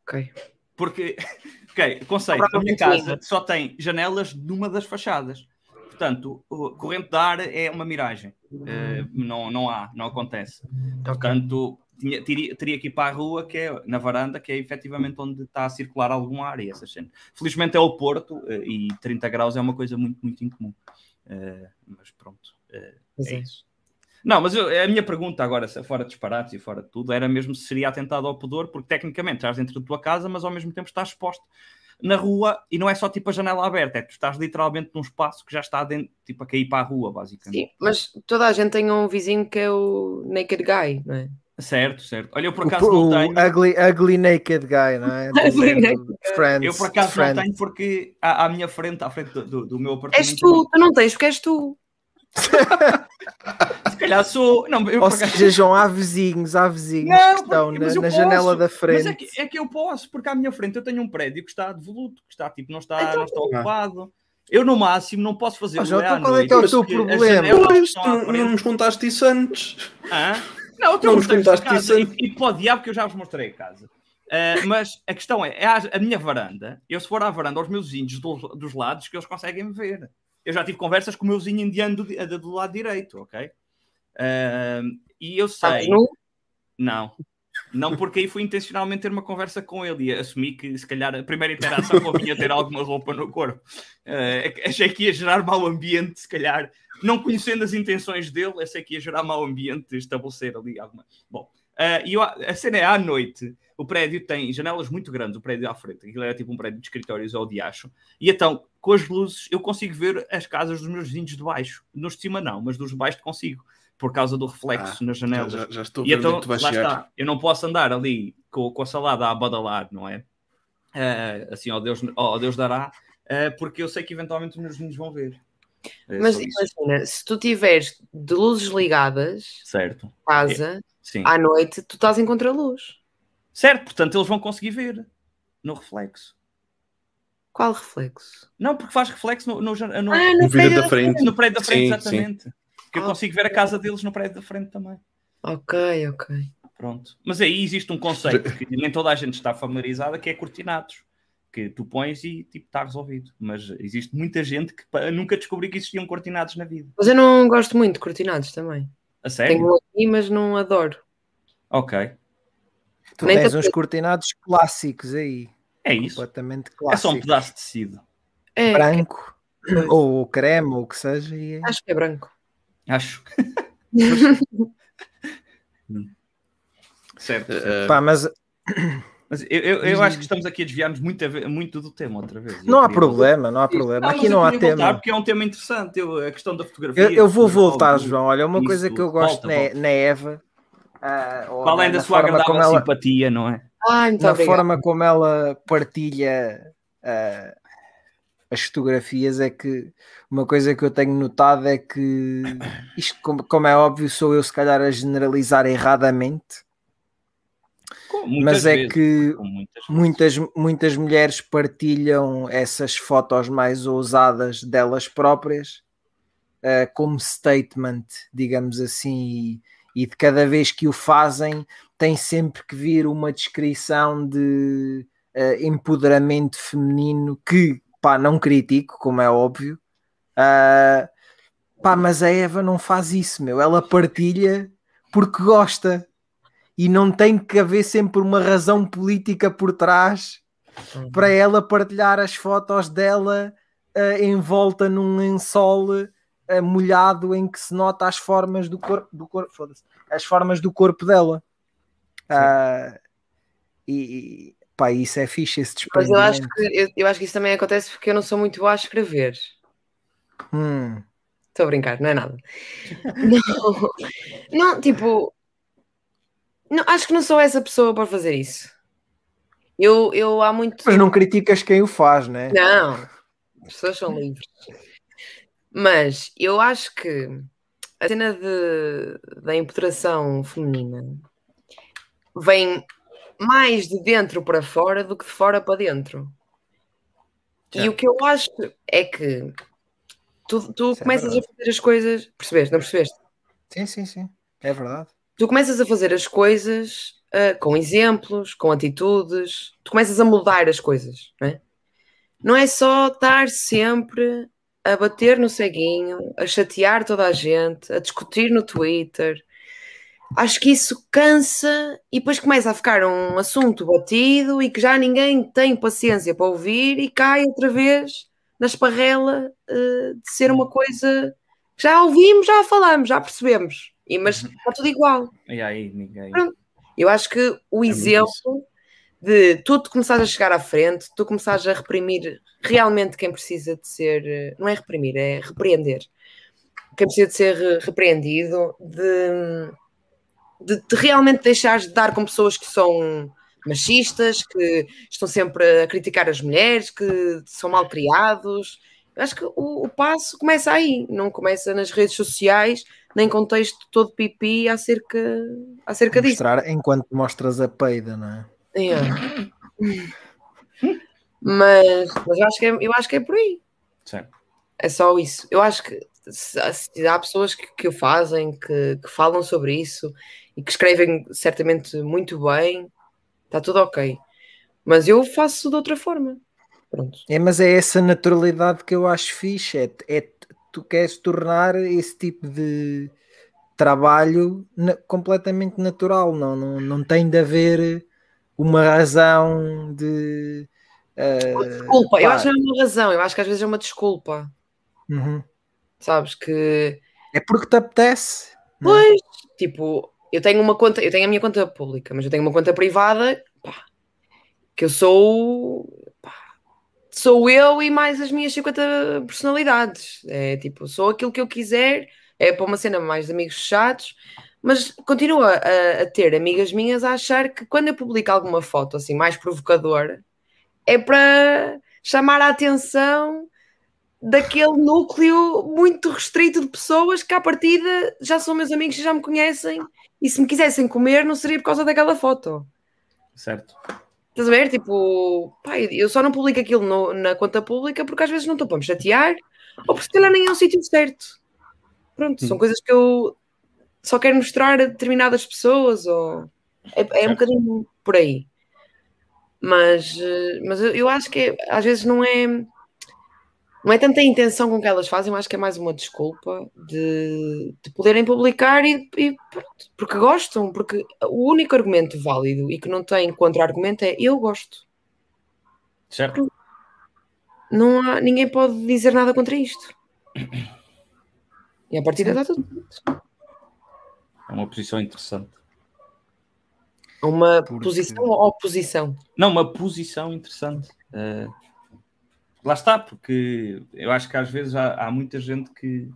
Ok. Porque, ok, conceito, a minha casa só tem janelas numa das fachadas. Portanto, corrente de ar é uma miragem. Eh, não, não há, não acontece. Portanto, tinha- teria, teria que ir para a rua, que é na varanda, que é efetivamente onde está a circular algum ar e essas cenas. Felizmente é o Porto eh, e 30 graus é uma coisa muito, muito incomum. Eh, mas pronto, é é. isso. Não, mas eu- a minha pergunta agora, se- fora de disparates e fora de tudo, era mesmo se seria atentado ao pudor, porque tecnicamente estás dentro da tua casa, mas ao mesmo tempo estás exposto na rua e não é só tipo a janela aberta, é que tu estás literalmente num espaço que já está dentro, tipo a cair para a rua, basicamente. Sim, mas toda a gente tem um vizinho que é o naked guy, não é? Certo, certo. Olha, eu por O, acaso não o tenho. ugly, ugly naked guy, não é? Friends, Eu por acaso Friends. não tenho porque à, à minha frente, à frente do, do- do meu apartamento. És tu, tu não tens porque és tu. Se calhar sou. Não, eu Ou por acaso- seja, João, há vizinhos, há vizinhos Não, que estão na, mas na janela da Mas frente. é que, é que eu posso, porque à minha frente eu tenho um prédio que está devoluto, que está tipo, não está, Então, não está ocupado. Eu, no máximo, não posso fazer à então qual é noite, que é o mas teu problema? Pois, tu não frente. nos contaste isso antes. Hã? Não, eu Não nos contaste isso e, e para o diabo que eu já vos mostrei a casa. Ah, mas a questão é, é a, a minha varanda, eu se for à varanda aos meus vizinhos dos, dos lados, que eles conseguem me ver. Eu já tive conversas com o meu vizinho indiano do, do, do lado direito, ok? Ah, e eu Estás sei... nu? Não. Não, porque aí fui intencionalmente ter uma conversa com ele e assumi que se calhar a primeira interação convinha ter alguma roupa no corpo. Eh, achei que ia gerar mau ambiente, se calhar, não conhecendo as intenções dele, achei que ia gerar mau ambiente estabelecer ali alguma. Bom, eh, e eu- a cena é à noite. O prédio tem janelas muito grandes, o prédio à frente. Aquilo é tipo um prédio de escritórios ou de acho. E então, com as luzes, eu consigo ver as casas dos meus vizinhos de baixo. Nos de cima não, mas dos de baixo consigo. Por causa do reflexo nas Já, janelas. já, já estou a E então, é vais lá chegar. está. Eu não posso andar ali com, com a salada a badalar, não é? Eh, assim, ó Deus, ó Deus dará, eh, porque eu sei que eventualmente os meus vinhos vão ver. É Mas imagina, se tu tiveres de luzes ligadas, Certo, casa, sim. à noite, tu estás em contraluz. Certo, portanto eles vão conseguir ver no reflexo. Qual reflexo? Não, porque faz reflexo no, no, no, Ah, No prédio da frente. no prédio da frente, Sim, exatamente. Que eu Ah, consigo ver a casa deles no prédio da frente também. Ok, ok. Pronto. Mas aí existe um conceito que nem toda a gente está familiarizada, que é cortinados. Que tu pões e tipo está resolvido. Mas existe muita gente que nunca descobriu que existiam cortinados na vida. Mas eu não gosto muito de cortinados também. A sério? Tenho aqui, mas não adoro. Ok. Tu Nem tens te- uns cortinados clássicos aí, É isso. completamente É só um pedaço de tecido. É, Branco, ou creme, ou o que seja. E é- acho que é branco. Acho. certo. certo. Eh, Pá, mas Mas eu, eu, eu acho que estamos aqui a desviar-nos muito, a muito do tema outra vez. não há problema, não há problema. Não, Aqui não eu há tema. Porque é um tema interessante. Eu, a questão da fotografia. Eu, eu vou voltar, do- João. Olha, uma isso, coisa que eu gosto volta, na, volta. na Eva. ou Para além da sua forma agradável como ela, simpatia, não é? Ai, muito na obrigada. forma como ela partilha ah, as fotografias é que uma coisa que eu tenho notado é que isto, como, como é óbvio, sou eu se calhar a generalizar erradamente, mas é vezes, que muitas muitas, muitas mulheres partilham essas fotos mais ousadas delas próprias eh, como statement, digamos assim, e, e de cada vez que o fazem tem sempre que vir uma descrição de eh, empoderamento feminino que pá, não critico, como é óbvio. Ah, pá, mas a Eva não faz isso, meu. Ela partilha porque gosta e não tem que haver sempre uma razão política por trás para ela partilhar as fotos dela eh, envolta num lençol eh, molhado em que se nota as formas do corpo, do corpo as formas do corpo dela. Ah, e pá, isso é fixe, esse Mas eu acho, que, eu, eu acho que isso também acontece porque eu não sou muito boa a escrever. Hum, Estou a brincar, não é nada. Não, não, tipo, não, acho que não sou essa pessoa para fazer isso. Eu, eu há muito. mas não criticas quem o faz, né? Não, as pessoas são livres. Mas eu acho que a cena de, da empoderação feminina vem mais de dentro para fora do que de fora para dentro. E o que eu acho é que tu, tu é começas a verdade. fazer as coisas. Percebeste? Não percebeste? Sim, sim, sim, é verdade. Tu começas a fazer as coisas ah, com exemplos, com atitudes, tu começas a mudar as coisas, não é? Não é só estar sempre a bater no ceguinho, a chatear toda a gente, a discutir no Twitter. Acho que isso cansa e depois começa a ficar um assunto batido e que já ninguém tem paciência para ouvir e cai outra vez na esparrela ah, de ser uma coisa que já ouvimos, já falamos, já percebemos. E, mas está tudo igual. E aí, ninguém. Pronto. Eu acho que o muito exemplo de tu te começares a chegar à frente, tu começares a reprimir realmente quem precisa de ser, não é reprimir, é repreender. Quem precisa de ser repreendido, de, de, de realmente deixares de dar com pessoas que são machistas, que estão sempre a criticar as mulheres, que são mal criados. Eu acho que o, o passo começa aí, não começa nas redes sociais, nem contexto todo pipi acerca, acerca disso. Mostrar enquanto mostras a peida, não é? É. mas, mas eu, acho que é, eu acho que é por aí. Certo. É só isso. Eu acho que se, se há pessoas que, que o fazem, que, que falam sobre isso e que escrevem certamente muito bem, está tudo ok. Mas eu faço de outra forma. Pronto. É, mas é essa naturalidade que eu acho fixe. É, é tu queres tornar esse tipo de trabalho na- completamente natural. Não, não, não tem de haver uma razão de. eh, Desculpa, eu pá, acho que não é uma razão, eu acho que às vezes é uma desculpa. uhum. Sabes que É porque te apetece. é? Pois, tipo, eu tenho uma conta, eu tenho a minha conta pública, mas eu tenho uma conta privada, pá, que eu sou, sou eu e mais as minhas 50 personalidades. É tipo, sou aquilo que eu quiser, é para uma cena mais de amigos fechados, mas continuo a, a ter amigas minhas a achar que quando eu publico alguma foto assim mais provocadora, é para chamar a atenção daquele núcleo muito restrito de pessoas que à partida já são meus amigos e já me conhecem e se me quisessem comer não seria por causa daquela foto. Certo. Estás a ver? Tipo, pá, eu só não publico aquilo no- na conta pública porque às vezes não estou para me chatear ou porque se calhar nem é o sítio certo. Pronto, são coisas que eu só quero mostrar a determinadas pessoas ou é, é um bocadinho por aí. Mas, eh, mas eu, eu acho que é- às vezes não é não é tanta a intenção com que elas fazem, eu acho que é mais uma desculpa de, de poderem publicar e, e porque gostam, porque o único argumento válido e que não tem contra-argumento é eu gosto. Certo. Não há, ninguém pode dizer nada contra isto. E a partir está tudo. É uma posição interessante. Uma Porque- posição ou oposição. Não, uma posição interessante. Eh, lá está, porque eu acho que às vezes há, há muita gente que.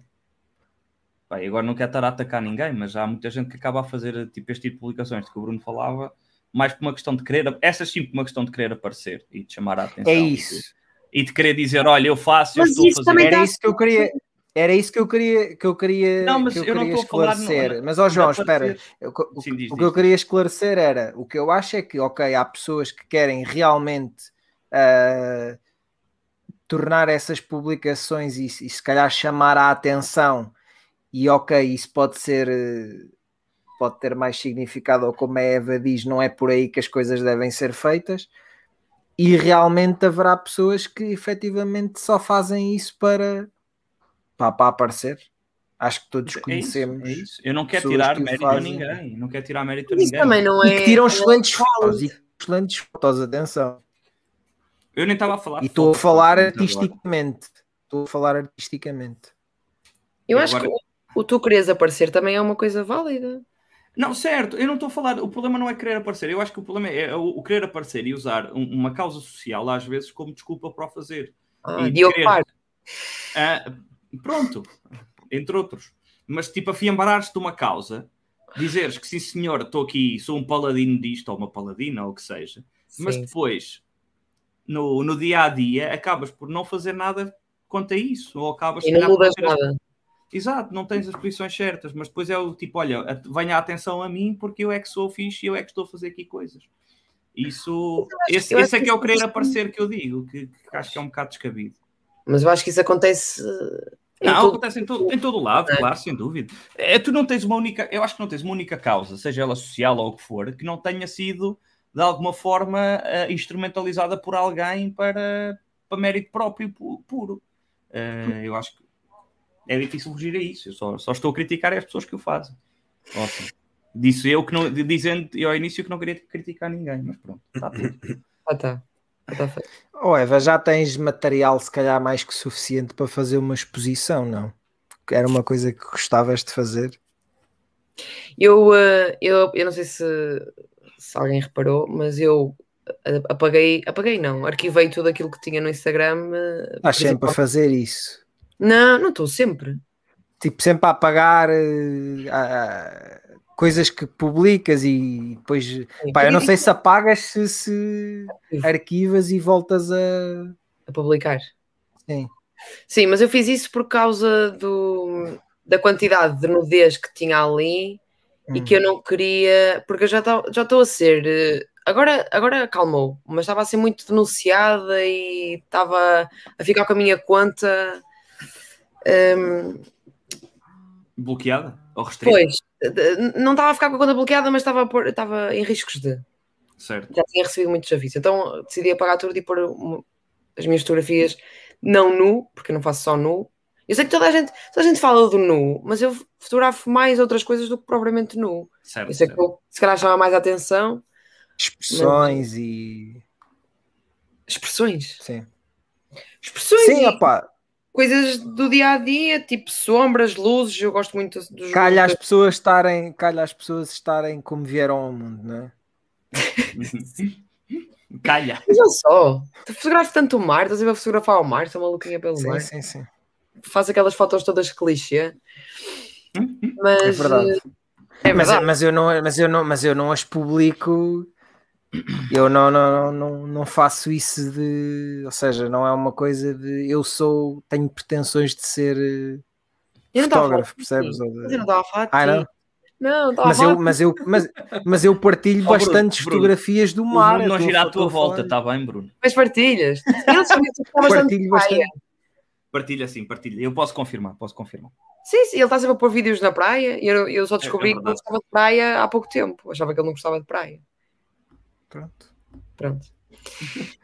Bem, agora não quero estar a atacar ninguém, mas há muita gente que acaba a fazer tipo, este tipo de publicações de que o Bruno falava, mais por uma questão de querer. Essas sim, por uma questão de querer aparecer e de chamar a atenção. É e de- isso. E de, querer dizer: olha, eu faço, eu Mas estou a fazer. Era dá- isso que eu queria. Era isso que eu queria que eu queria, Não, mas que eu eu não estou a falar esclarecer. na- mas ó João, na espera. Eu- o, Sim, diz, o que diz. eu queria esclarecer era o que eu acho é que, ok, há pessoas que querem realmente ah, tornar essas publicações e, e se calhar chamar a atenção, e ok, isso pode ser eh, pode ter mais significado, ou como a Eva diz, não é por aí que as coisas devem ser feitas. E realmente haverá pessoas que efetivamente só fazem isso para, para, para aparecer. Acho que todos É isso, conhecemos. é isso. Eu não quero tirar que o mérito a fazem. ninguém. Não quero tirar mérito a Isso ninguém. também não E é. que tiram não é excelentes fotos e excelentes fotos, atenção. Eu nem estava a falar. E estou a falar artisticamente. Estou a falar artisticamente. Eu E acho agora- que o, o tu queres aparecer também é uma coisa válida. Não, certo, eu não estou a falar. O problema não é querer aparecer. Eu acho que o problema é o, o querer aparecer e usar um- uma causa social, às vezes, como desculpa para o fazer. Ah, E Diogo querer-. Ah, pronto, entre outros. Mas tipo, afiambarares-te de uma causa, dizeres que sim, senhor, estou aqui, sou um paladino disto, ou uma paladina, ou o que seja, mas Sim. depois, no, no dia a dia, acabas por não fazer nada quanto a isso, ou acabas E não mudas ter nada. Exato, não tens as posições certas, mas depois é o tipo, olha, venha a atenção a mim porque eu é que sou fixe e eu é que estou a fazer aqui coisas. Isso, esse, acho esse é que é o isso- querer aparecer que eu digo, que, que acho que é um bocado descabido. Mas eu acho que isso acontece. eh, Não, todo- acontece em todo, em todo o lado, É. claro, sem dúvida. É, tu não tens uma única, eu acho que não tens uma única causa, seja ela social ou o que for, que não tenha sido de alguma forma eh, instrumentalizada por alguém para, para mérito próprio pu- puro. Eh, eu acho que é difícil fugir a isso. Eu só, só estou a criticar as pessoas que o fazem. Ótimo. Disse eu que não, dizendo eu ao início que não queria criticar ninguém, mas pronto, está tudo. Ah, tá. Ah, tá feito. Oh, Eva, já tens material se calhar mais que suficiente para fazer uma exposição, não? Era uma coisa que gostavas de fazer. Eu, eh, eu, eu não sei se, se alguém reparou, mas eu apaguei, apaguei não, arquivei tudo aquilo que tinha no Instagram. eh, Estás sempre a fazer isso. Não, não estou sempre. Tipo, sempre a apagar a- coisas que publicas e depois. Sim. Pá, eu não sei se apagas, se, se arquivas e voltas a. A publicar. Sim. Sim, mas eu fiz isso por causa do, da quantidade de nudez que tinha ali e Hum. que eu não queria, porque eu já estou já estou a ser. eh, Agora, agora acalmou, mas estava a ser muito denunciada e estava a ficar com a minha conta. hum, Bloqueada? Ou restrita? pois, não estava a ficar com a conta bloqueada, mas estava, estava em riscos de. Certo. Já tinha recebido muitos avisos. Então decidi apagar tudo e pôr um- as minhas fotografias não nu, porque eu não faço só nu. Eu sei que toda a gente, toda a gente fala do nu, mas eu fotografo mais outras coisas do que propriamente nu. Certo. Isso é que certo. eu, se calhar chama mais a atenção. Expressões e. Expressões. Sim. Expressões Sim, e opá, coisas do dia a dia, tipo sombras, luzes. Eu gosto muito dos. calha as pessoas estarem, calha as pessoas estarem como vieram ao mundo, não é? Calha. Mas não só. Tu fotografo tanto o mar, estás a ver a fotografar o mar, estou maluquinha pelo Sim, mar. sim, sim. Faço aquelas fotos todas clichê. Mas É verdade. eh, é mas, verdade. mas eu não, mas eu não, mas eu não as publico. Eu não, não, não, não faço isso de, ou seja, não é uma coisa de eu sou, tenho pretensões de ser eh, Eu fotógrafo, percebes? Mas eu não estava a falar de Ah, não? Mas eu, mas eu, mas, mas eu partilho Oh, Bruno, bastantes Bruno, fotografias do mar. eu não gira à tua volta, está bem, Bruno? Mas partilhas. Ele sabia que bastante. Partilha sim, partilha. Eu posso confirmar, posso confirmar. Sim, sim, ele está sempre a pôr vídeos na praia e eu, eu só descobri é que ele gostava de praia há pouco tempo. Achava que ele não gostava de praia. Pronto. Pronto.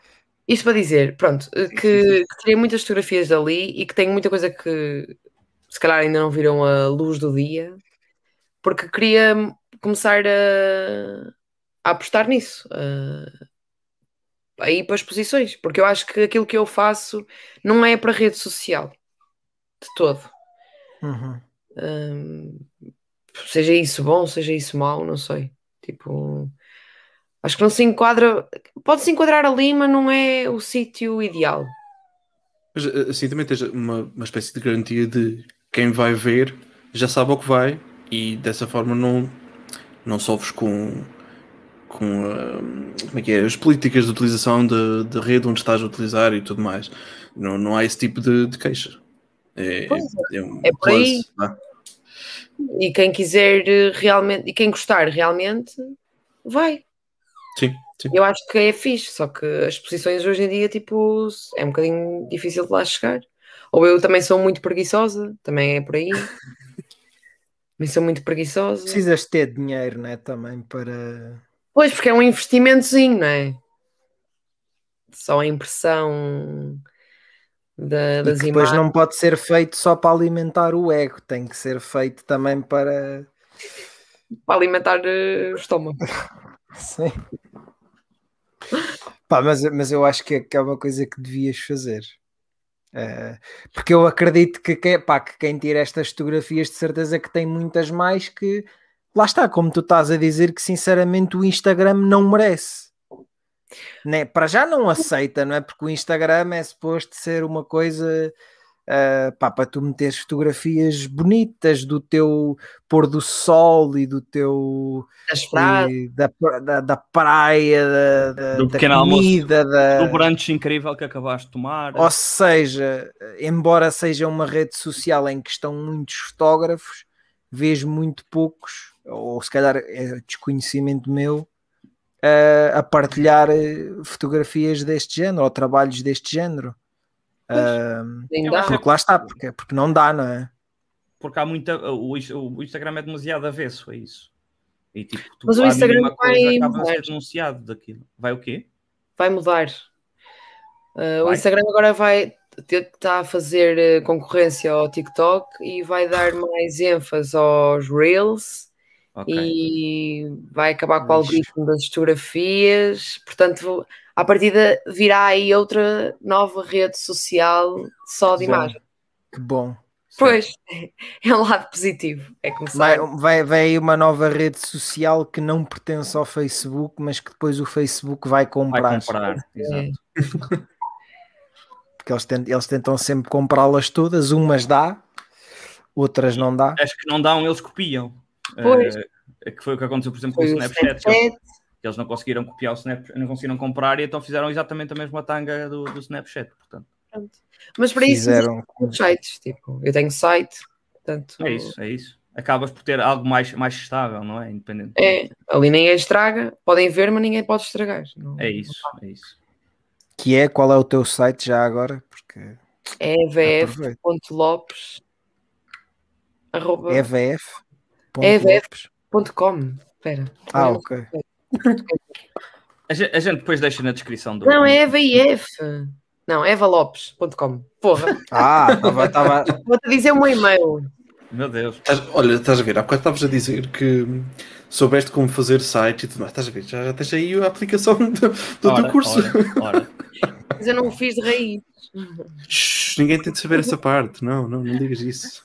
Isto para dizer, pronto, que, que tirei muitas fotografias dali e que tenho muita coisa que se calhar ainda não viram a luz do dia, porque queria começar a, a apostar nisso, a, a ir para as posições, porque eu acho que aquilo que eu faço não é para rede social de todo. Uhum. Hum, seja isso bom, seja isso mau, não sei. Tipo, acho que não se enquadra. Pode se enquadrar ali, mas não é o sítio ideal. Mas assim também tens uma, uma espécie de garantia de quem vai ver já sabe ao que vai e dessa forma não, não sofres com, com ah, como é que é, as políticas de utilização da rede onde estás a utilizar e tudo mais. Não, não há esse tipo de, de queixa. É, Pois é um é por aí. plus, vá. E quem quiser eh, realmente, e quem gostar realmente, vai. Sim, sim. Eu acho que é fixe, só que as posições hoje em dia, tipo, é um bocadinho difícil de lá chegar. Ou eu também sou muito preguiçosa, também é por aí. Também sou muito preguiçosa. Precisas ter dinheiro, né? Também para. Pois, porque é um investimentozinho, não é? Só a impressão da- das depois imagens. não pode ser feito só para alimentar o ego, tem que ser feito também para. para alimentar eh, o estômago. Sim. Pá, mas, mas eu acho que é, que é uma coisa que devias fazer. Eh, porque eu acredito que, que, pá, que quem tira estas fotografias de certeza que tem muitas mais que lá está, como tu estás a dizer, que sinceramente o Instagram não merece. Né? Para já não aceita, não é? Porque o Instagram é suposto ser uma coisa eh, pá, para tu meteres fotografias bonitas do teu pôr do sol e do teu e da, da, da praia, da, da, Do da pequeno almoço, comida, da... Do brunch incrível que acabaste de tomar. ou seja, embora seja uma rede social em que estão muitos fotógrafos, vejo muito poucos, ou se calhar é desconhecimento meu, a- a partilhar eh, fotografias deste género ou trabalhos deste género. Dá. acho porque lá está, porque, porque não dá, não é? Porque há muita. O, o Instagram é demasiado avesso a isso. E, tipo, tu, Mas o Instagram vai mudar. ser denunciado daquilo. Vai o quê? Vai mudar. Uh, o Vai? Instagram agora vai estar a fazer eh, concorrência ao TikTok e vai dar mais ênfase aos Reels Ok. e vai acabar com o algoritmo das fotografias. Portanto, à partida virá aí outra nova rede social só de Bom. imagem. Que bom. Pois, é um lado positivo. É começar. Vai, vai, vai aí uma nova rede social que não pertence ao Facebook, mas que depois o Facebook vai Vai comprar. comprar. É. Exato. Porque eles tentam, eles tentam sempre comprá-las todas, umas dá, outras não dá. As que não dão, eles copiam. Pois. Eh, É Que foi o que aconteceu, por exemplo, com Foi o o Snapchat. que eles- Snapchat. que Eles não conseguiram copiar o Snapchat, não conseguiram comprar e então fizeram exatamente a mesma tanga do, do Snapchat. Portanto, Mas para isso Fizeram. sites. Tipo, eu tenho site, portanto. é isso, é isso. Acabas por ter algo mais, mais estável, não é? Independente. É, ali ninguém estragapodem ver, mas ninguém pode estragar. Não- É isso, é isso. Que é, qual é o teu site já agora? Porque É evf.lopes arroba EVF. EVF. ponto .com. Espera. Ah, ok. A gente, a gente depois deixa na descrição do. Não, é EVF. Não, evalopes.com. Porra, Ah, estava. Tava... vou-te dizer o meu e-mail. Meu Deus. Estás- Olha, estás a ver, há bocado estavas a dizer que soubeste como fazer site e tudo mais. Estás a ver, já, já tens aí a aplicação do, do Ora, teu curso. ora, ora. Mas eu não o fiz de raiz. Shhh, ninguém tem de saber essa parte. Não, não, não digas isso.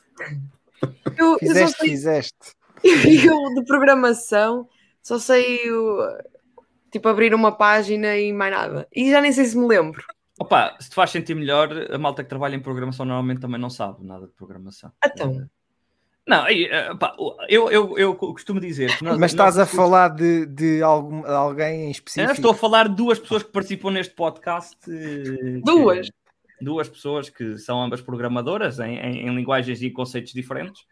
Eu, eu só Fizeste, fizeste. Eu de programação, só sei o- tipo abrir uma página e mais nada. E já nem sei se me lembro. Opa, se te faz sentir melhor, a malta que trabalha em programação normalmente também não sabe nada de programação. Então, Não, aí, eh, pá, eu, eu, eu costumo dizer que nós, Mas estás a nós- falar de, de algum, alguém em Eu específico? estou a falar de duas pessoas que participam neste podcast. eh, Duas? que- duas pessoas que são ambas programadoras em, em- em linguagens e conceitos diferentes.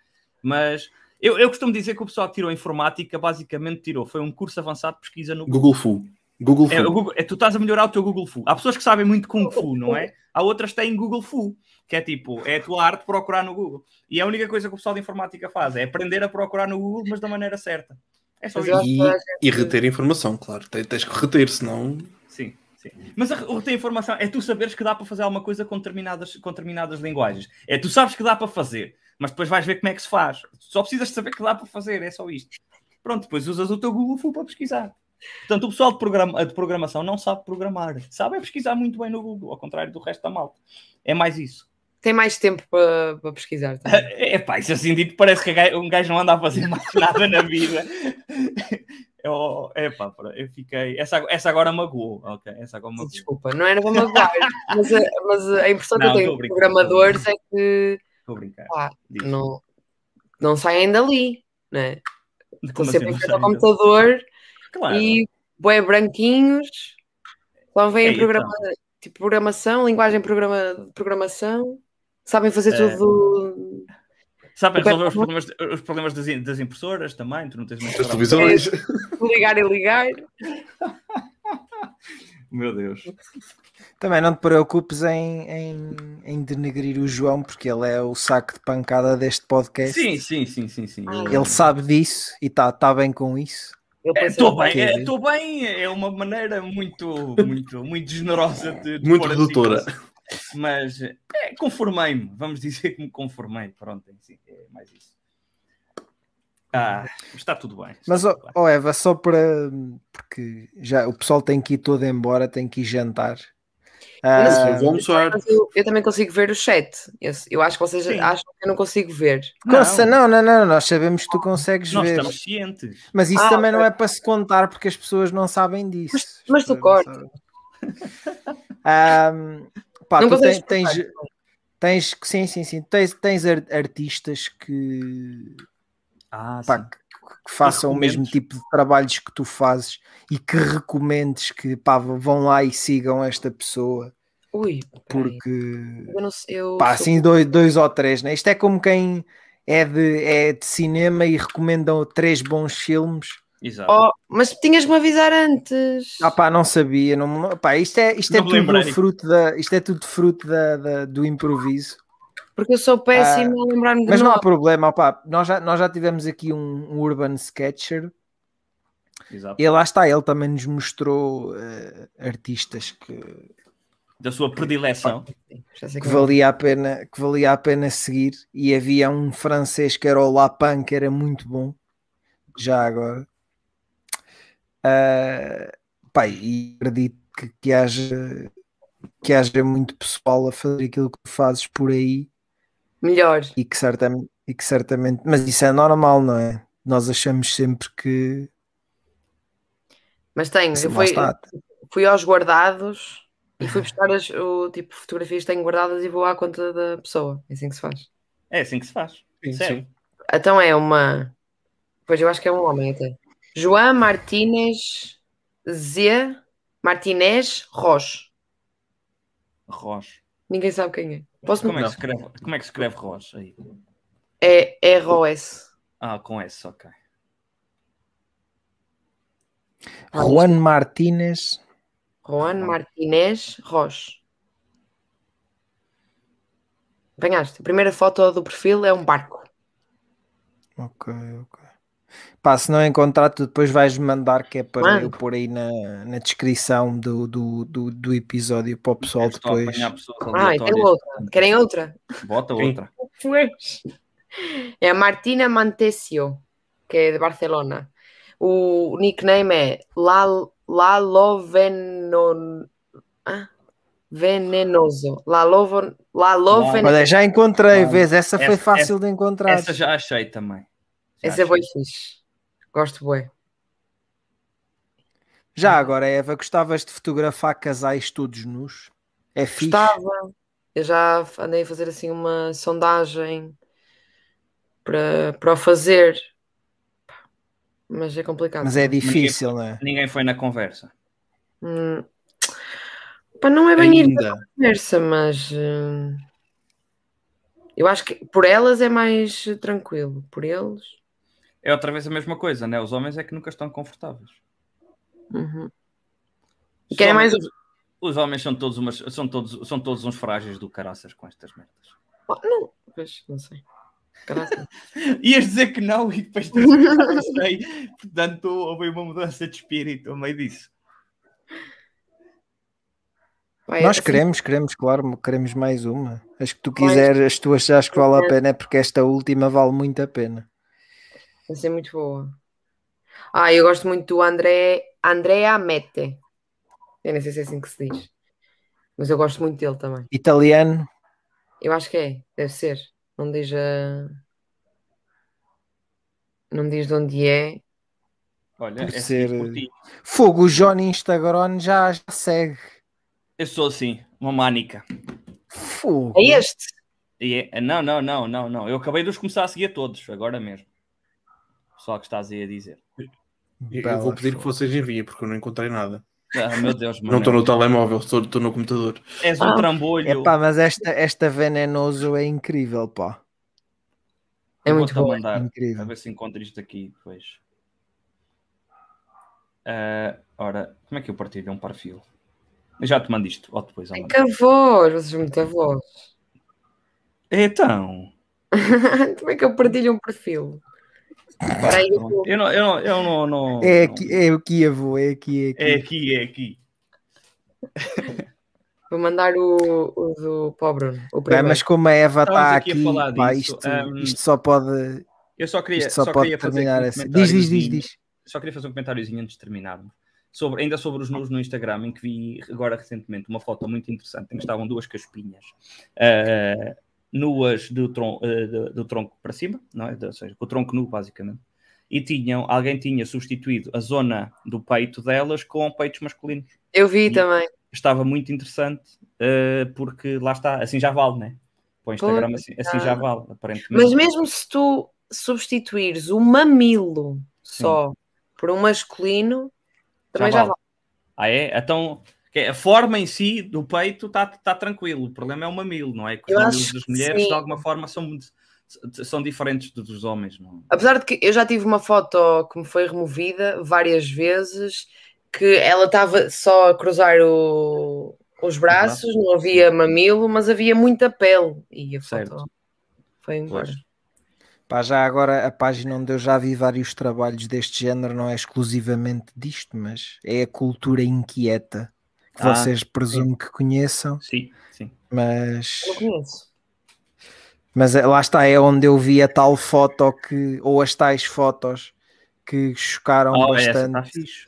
Mas eu, eu costumo dizer que o pessoal que tirou informática basicamente tirou. Foi um curso avançado de pesquisa no Google. Google Fu. Google Fu. É, Google- é, tu estás a melhorar o teu Google Fu. Há pessoas que sabem muito Kung Fu, não é? Há outras que têm Google Fu, que é tipo, é a tua arte procurar no Google. E a única coisa que o pessoal de informática faz é aprender a procurar no Google, mas da maneira certa. É só isso. E, a gente- e reter informação, claro. Tens, que reter, senão. Sim, sim. Mas a, ter informação é tu saberes que dá para fazer alguma coisa com determinadas, com determinadas linguagens. É tu sabes que dá para fazer, mas depois vais ver como é que se faz. Só precisas de saber que dá para fazer, é só isto. Pronto, depois usas o teu Google Fu para pesquisar. Portanto, o pessoal de, programa, de programação não sabe programar. Sabe é pesquisar muito bem no Google, ao contrário do resto da malta. É mais isso. Tem mais tempo para, para pesquisar. também. É pá, isso assim dito parece que um gajo não anda a fazer mais nada na vida. Eu, é pá, eu fiquei. Essa, essa agora magoou. Ok, essa agora magoou. Desculpa, não era para magoar, mas, a- mas a impressão Não, que eu tenho de programadores é que Estou a brincar. Diz. não, não saem dali, né? Estão Como sempre assim, ao computador Claro. e bué branquinhos, só vêm É, programa, tipo programação, linguagem de programa, programação, sabem fazer É. tudo. Sabem resolver os problemas, os problemas das, das impressoras também, tu não tens muito As televisões. ligar e ligar. Meu Deus. Também não te preocupes em, em, em denegrir o João, porque ele é o saco de pancada deste podcast. Sim, sim, sim, sim, sim. Ele sabe disso e está tá bem com isso. Ele É, Estou bem, Ok. é, estou bem, é uma maneira muito, muito, muito generosa de, de Muito redutora. Mas é, conformei-me, vamos dizer que me conformei. Pronto, sim, é mais isso. Ah, está tudo bem. está Mas, ó tudo bem. ó, Eva, só para. Porque já o pessoal tem que ir todo embora, tem que ir jantar. Ah, Eu eu, também consigo ver o chat. Eu, eu acho que vocês Sim. acham que eu não consigo ver. Nossa, não, não, não, nós sabemos que tu consegues Nós ver. estamos cientes. Mas isso Ah, também não é para se contar porque as pessoas não sabem disso. Mas- mas tu não. Ahm, pá, não tu tens, tens, cortar. tens, sim, sim, sim, tens, tens ar- artistas que, Ah, pá, sim. que, que façam o mesmo tipo de trabalhos que tu fazes e que recomendes que pá, vão lá e sigam esta pessoa Ui, porque eu não sei. Eu pá, sou- assim dois, dois ou três, né? Isto é como quem é de, é de cinema e recomendam três bons filmes. Exato. Oh, mas tinhas-me avisar antes. Ah pá, não sabia, não, pá, isto é, isto é Não me tudo lembrei. fruto, da, isto é tudo fruto da, da- do improviso. Porque eu sou péssima a lembrar-me de Mas não há problema, opá, nós, já, nós já tivemos aqui um, um Urban Sketcher Exato. e lá está, ele também nos mostrou eh, artistas que, Da sua predileção. Que, quem é. valia a pena, que valia a pena seguir e havia um francês que era o Lapin que era muito bom, já agora. Ah, pá, e acredito que, que haja que haja muito pessoal a fazer aquilo que tu fazes por aí Melhor. e que certamente, e que certamente mas isso é normal, não é? Nós achamos sempre que Mas tenho. Eu fui, fui aos guardados e fui buscar as, o tipo de fotografias que tenho guardadas e vou à conta da pessoa. É assim que se faz. É assim que se faz. Sim. Então é uma Pois eu acho que é um homem até. João Martínez Z. Martínez Roche. Roche. Ninguém sabe quem é. Posso Como é que se escreve, como é que escreve Roche aí? É R-O-S. Ah, com S, ok. Juan Martínez. Juan Martínez Roche. Apanhaste. A primeira foto do perfil é um barco. Ok, ok. Pá, se não encontrar, tu depois vais mandar que é para eu pôr aí na, na descrição do, do, do, do episódio para o pessoal depois. Ah, e tem outra. Querem outra? Bota outra. É a Martina Mantesio, que é de Barcelona. O nickname é Lal- Lalo Venon... ah? Venenoso. Lalo, Lalo Uau. Venenoso. Olha, já encontrei, vês? Essa foi essa- fácil de encontrar. Essa já achei também. Já Esse é achei. fixe. Gosto bem. Já agora, Eva, gostavas de fotografar casais todos nus? É fixe. Gostava. Eu já andei a fazer assim uma sondagem para, para o fazer. Mas é complicado. Mas é difícil, não é? Ninguém foi na conversa. Hum. Pá, não é bem ir Ainda. conversa, mas hum, eu acho que por elas é mais tranquilo. Por eles. É outra vez a mesma coisa, né? Os homens é que nunca estão confortáveis. uhum. E Os querem homens- mais- Os, homens são todos, umas, são, todos, são todos uns frágeis do caraças com estas merdas. Ah, não, pois, não sei. Ias dizer que não e depois não sei. Portanto, houve uma mudança de espírito a meio disso. Vai, Nós assim, queremos, queremos, claro, queremos mais uma. As que tu quiseres, as tuas achas que vale a pena, é porque esta última vale muito a pena. Vai ser muito boa. Ah, eu gosto muito do André, Andrea Mette. Eu nem sei se é assim que se diz. Mas eu gosto muito dele também. Italiano, Eu acho que é, deve ser. Não diz a. Não diz de onde é. Olha, Por é ser- seguido por ti. fogo, o Johnny Instagram já, já segue. Eu sou assim, uma mánica. Fogo. É este? E é- não, não, não, não, não. Eu acabei de os começar a seguir a todos, agora mesmo. Só que estás aí a dizer. Eu, eu vou pedir que vocês enviem, porque eu não encontrei nada. Ah, meu Deus, mano. Não estou no telemóvel, estou no computador. És um Ah. trambolho. Epá, mas esta, esta venenoso é incrível, pá. É Eu muito vou-te boa. mandar. A Incrível. ver se encontro isto aqui depois. Ah, ora, como é que eu partilho um perfil? Eu já te mando isto, ou depois. Ai, Amanda. Que voz, vocês muita voz. Então, Como é que eu partilho um perfil? Eu vou- eu não, eu não, eu não, não- É não- aqui, é aqui, avô, é aqui, é aqui. é aqui, é aqui. vou mandar o, o do pobre. O Bem, mas como a Eva está aqui a aqui, falar pá, isto, hum, isto só pode, Eu só queria, só só pode queria fazer terminar aqui um assim. Diz, diz, diz, comentáriozinho. diz. Só queria fazer um comentáriozinho antes de terminarmos. Sobre, ainda sobre os nus no Instagram, em que vi agora recentemente uma foto muito interessante em que estavam duas caspinhas eh, nuas do, tron- eh, do- do tronco para cima, não é? ou seja, com o tronco nu, basicamente. E tinham, alguém tinha substituído a zona do peito delas com peitos masculinos. Eu vi E- também. Estava muito interessante, eh, porque lá está, assim já vale, né? Para o Instagram, assim, assim já. já vale, aparentemente. Mas mesmo se tu substituires o mamilo Sim. só por um masculino, também já vale. vale. Ah, é? Então, que é, a forma em si do peito está tá tranquilo. O problema é o mamilo, não é? Que os mamilos acho das mulheres, sim. de alguma forma, são, muito- são diferentes dos homens. Não? é? Apesar de que eu já tive uma foto que me foi removida várias vezes, que ela estava só a cruzar o- os braços, braços, não havia mamilo, mas havia muita pele. E a Certo. foto foi embora. Pois. Pá, já agora a página onde eu já vi vários trabalhos deste género não é exclusivamente disto, mas é a cultura inquieta que Ah, vocês presumo que conheçam, Sim, sim. mas, Não conheço. mas é- lá está, é onde eu vi a tal foto que, ou as tais fotos que chocaram Oh, essa está bastante. fixe.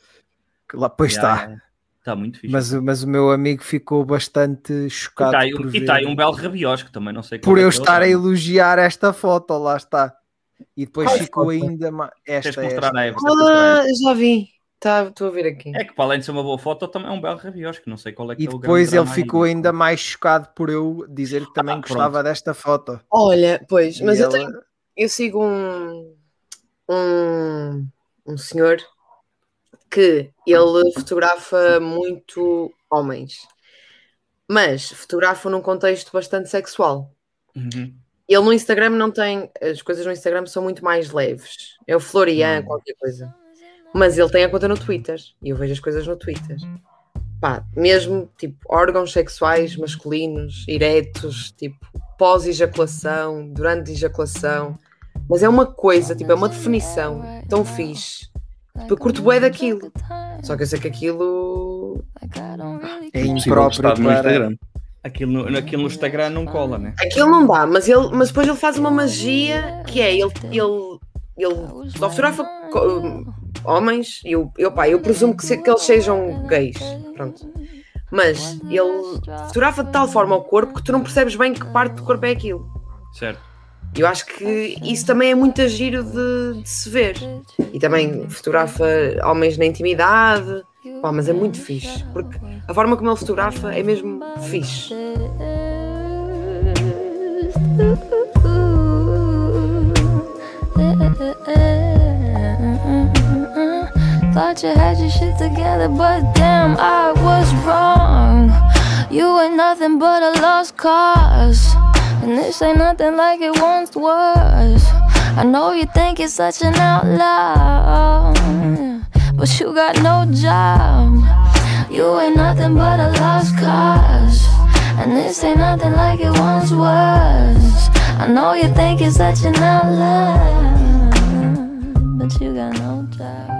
Lá, pois está. Está muito fixe. mas, o- mas o meu amigo ficou bastante e chocado está aí, por, e ver- tá aí um belo rabiosco também, não sei por é eu que é estar a elogiar esta foto, lá está. E depois Qual ficou foto? ainda mais. Esta, esta. Ah, já vi. Tá, Estou a ver aqui. É que para além de ser uma boa foto, também é um belo rabiosco. Não sei qual é que E é o depois grande ele aí, ficou mas ainda pronto. mais chocado por eu dizer que também Ah, gostava desta foto. Olha, pois, E mas eu, ela- tenho- eu sigo um, um, um senhor que ele fotografa muito homens, mas fotografa num contexto bastante sexual. Uhum. Ele no Instagram não tem. As coisas no Instagram são muito mais leves. É o Florian, Hum. qualquer coisa. Mas ele tem a conta no Twitter. E eu vejo as coisas no Twitter. Pá, mesmo tipo órgãos sexuais masculinos, eretos, tipo pós-ejaculação, durante ejaculação. Mas é uma coisa, tipo, é uma definição tão fixe. Tipo, eu curto bué daquilo. Só que eu sei que aquilo. É Possível impróprio estar no para... Instagram. Aquilo, no, aquilo no Instagram não cola, né? Aquilo não dá, mas, ele, mas depois ele faz uma magia que é ele. ele, ele só fotografa co- homens e eu, eu, pá, eu presumo que, se- que eles sejam gays. Pronto. Mas ele fotografa de tal forma o corpo que tu não percebes bem que parte do corpo é aquilo. Certo. Eu acho que isso também é muito giro de, de se ver. E também fotografa homens na intimidade. Pá, mas é muito fixe. Porque a forma como ele fotografa é mesmo fixe. Thought you had your shit together, but damn, I was wrong. You ain't nothing but a lost cause. And this ain't nothing like it once was. I know you think you're such an outlaw, but you got no job. You ain't nothing but a lost cause. And this ain't nothing like it once was. I know you think you're such an outlaw, but you got no job.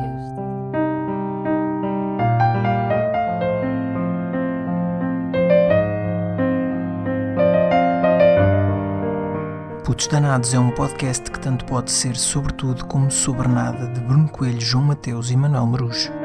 Putos Danados é um podcast que tanto pode ser sobre tudo como sobre nada de Bruno Coelho, João Mateus e Manuel Marujo.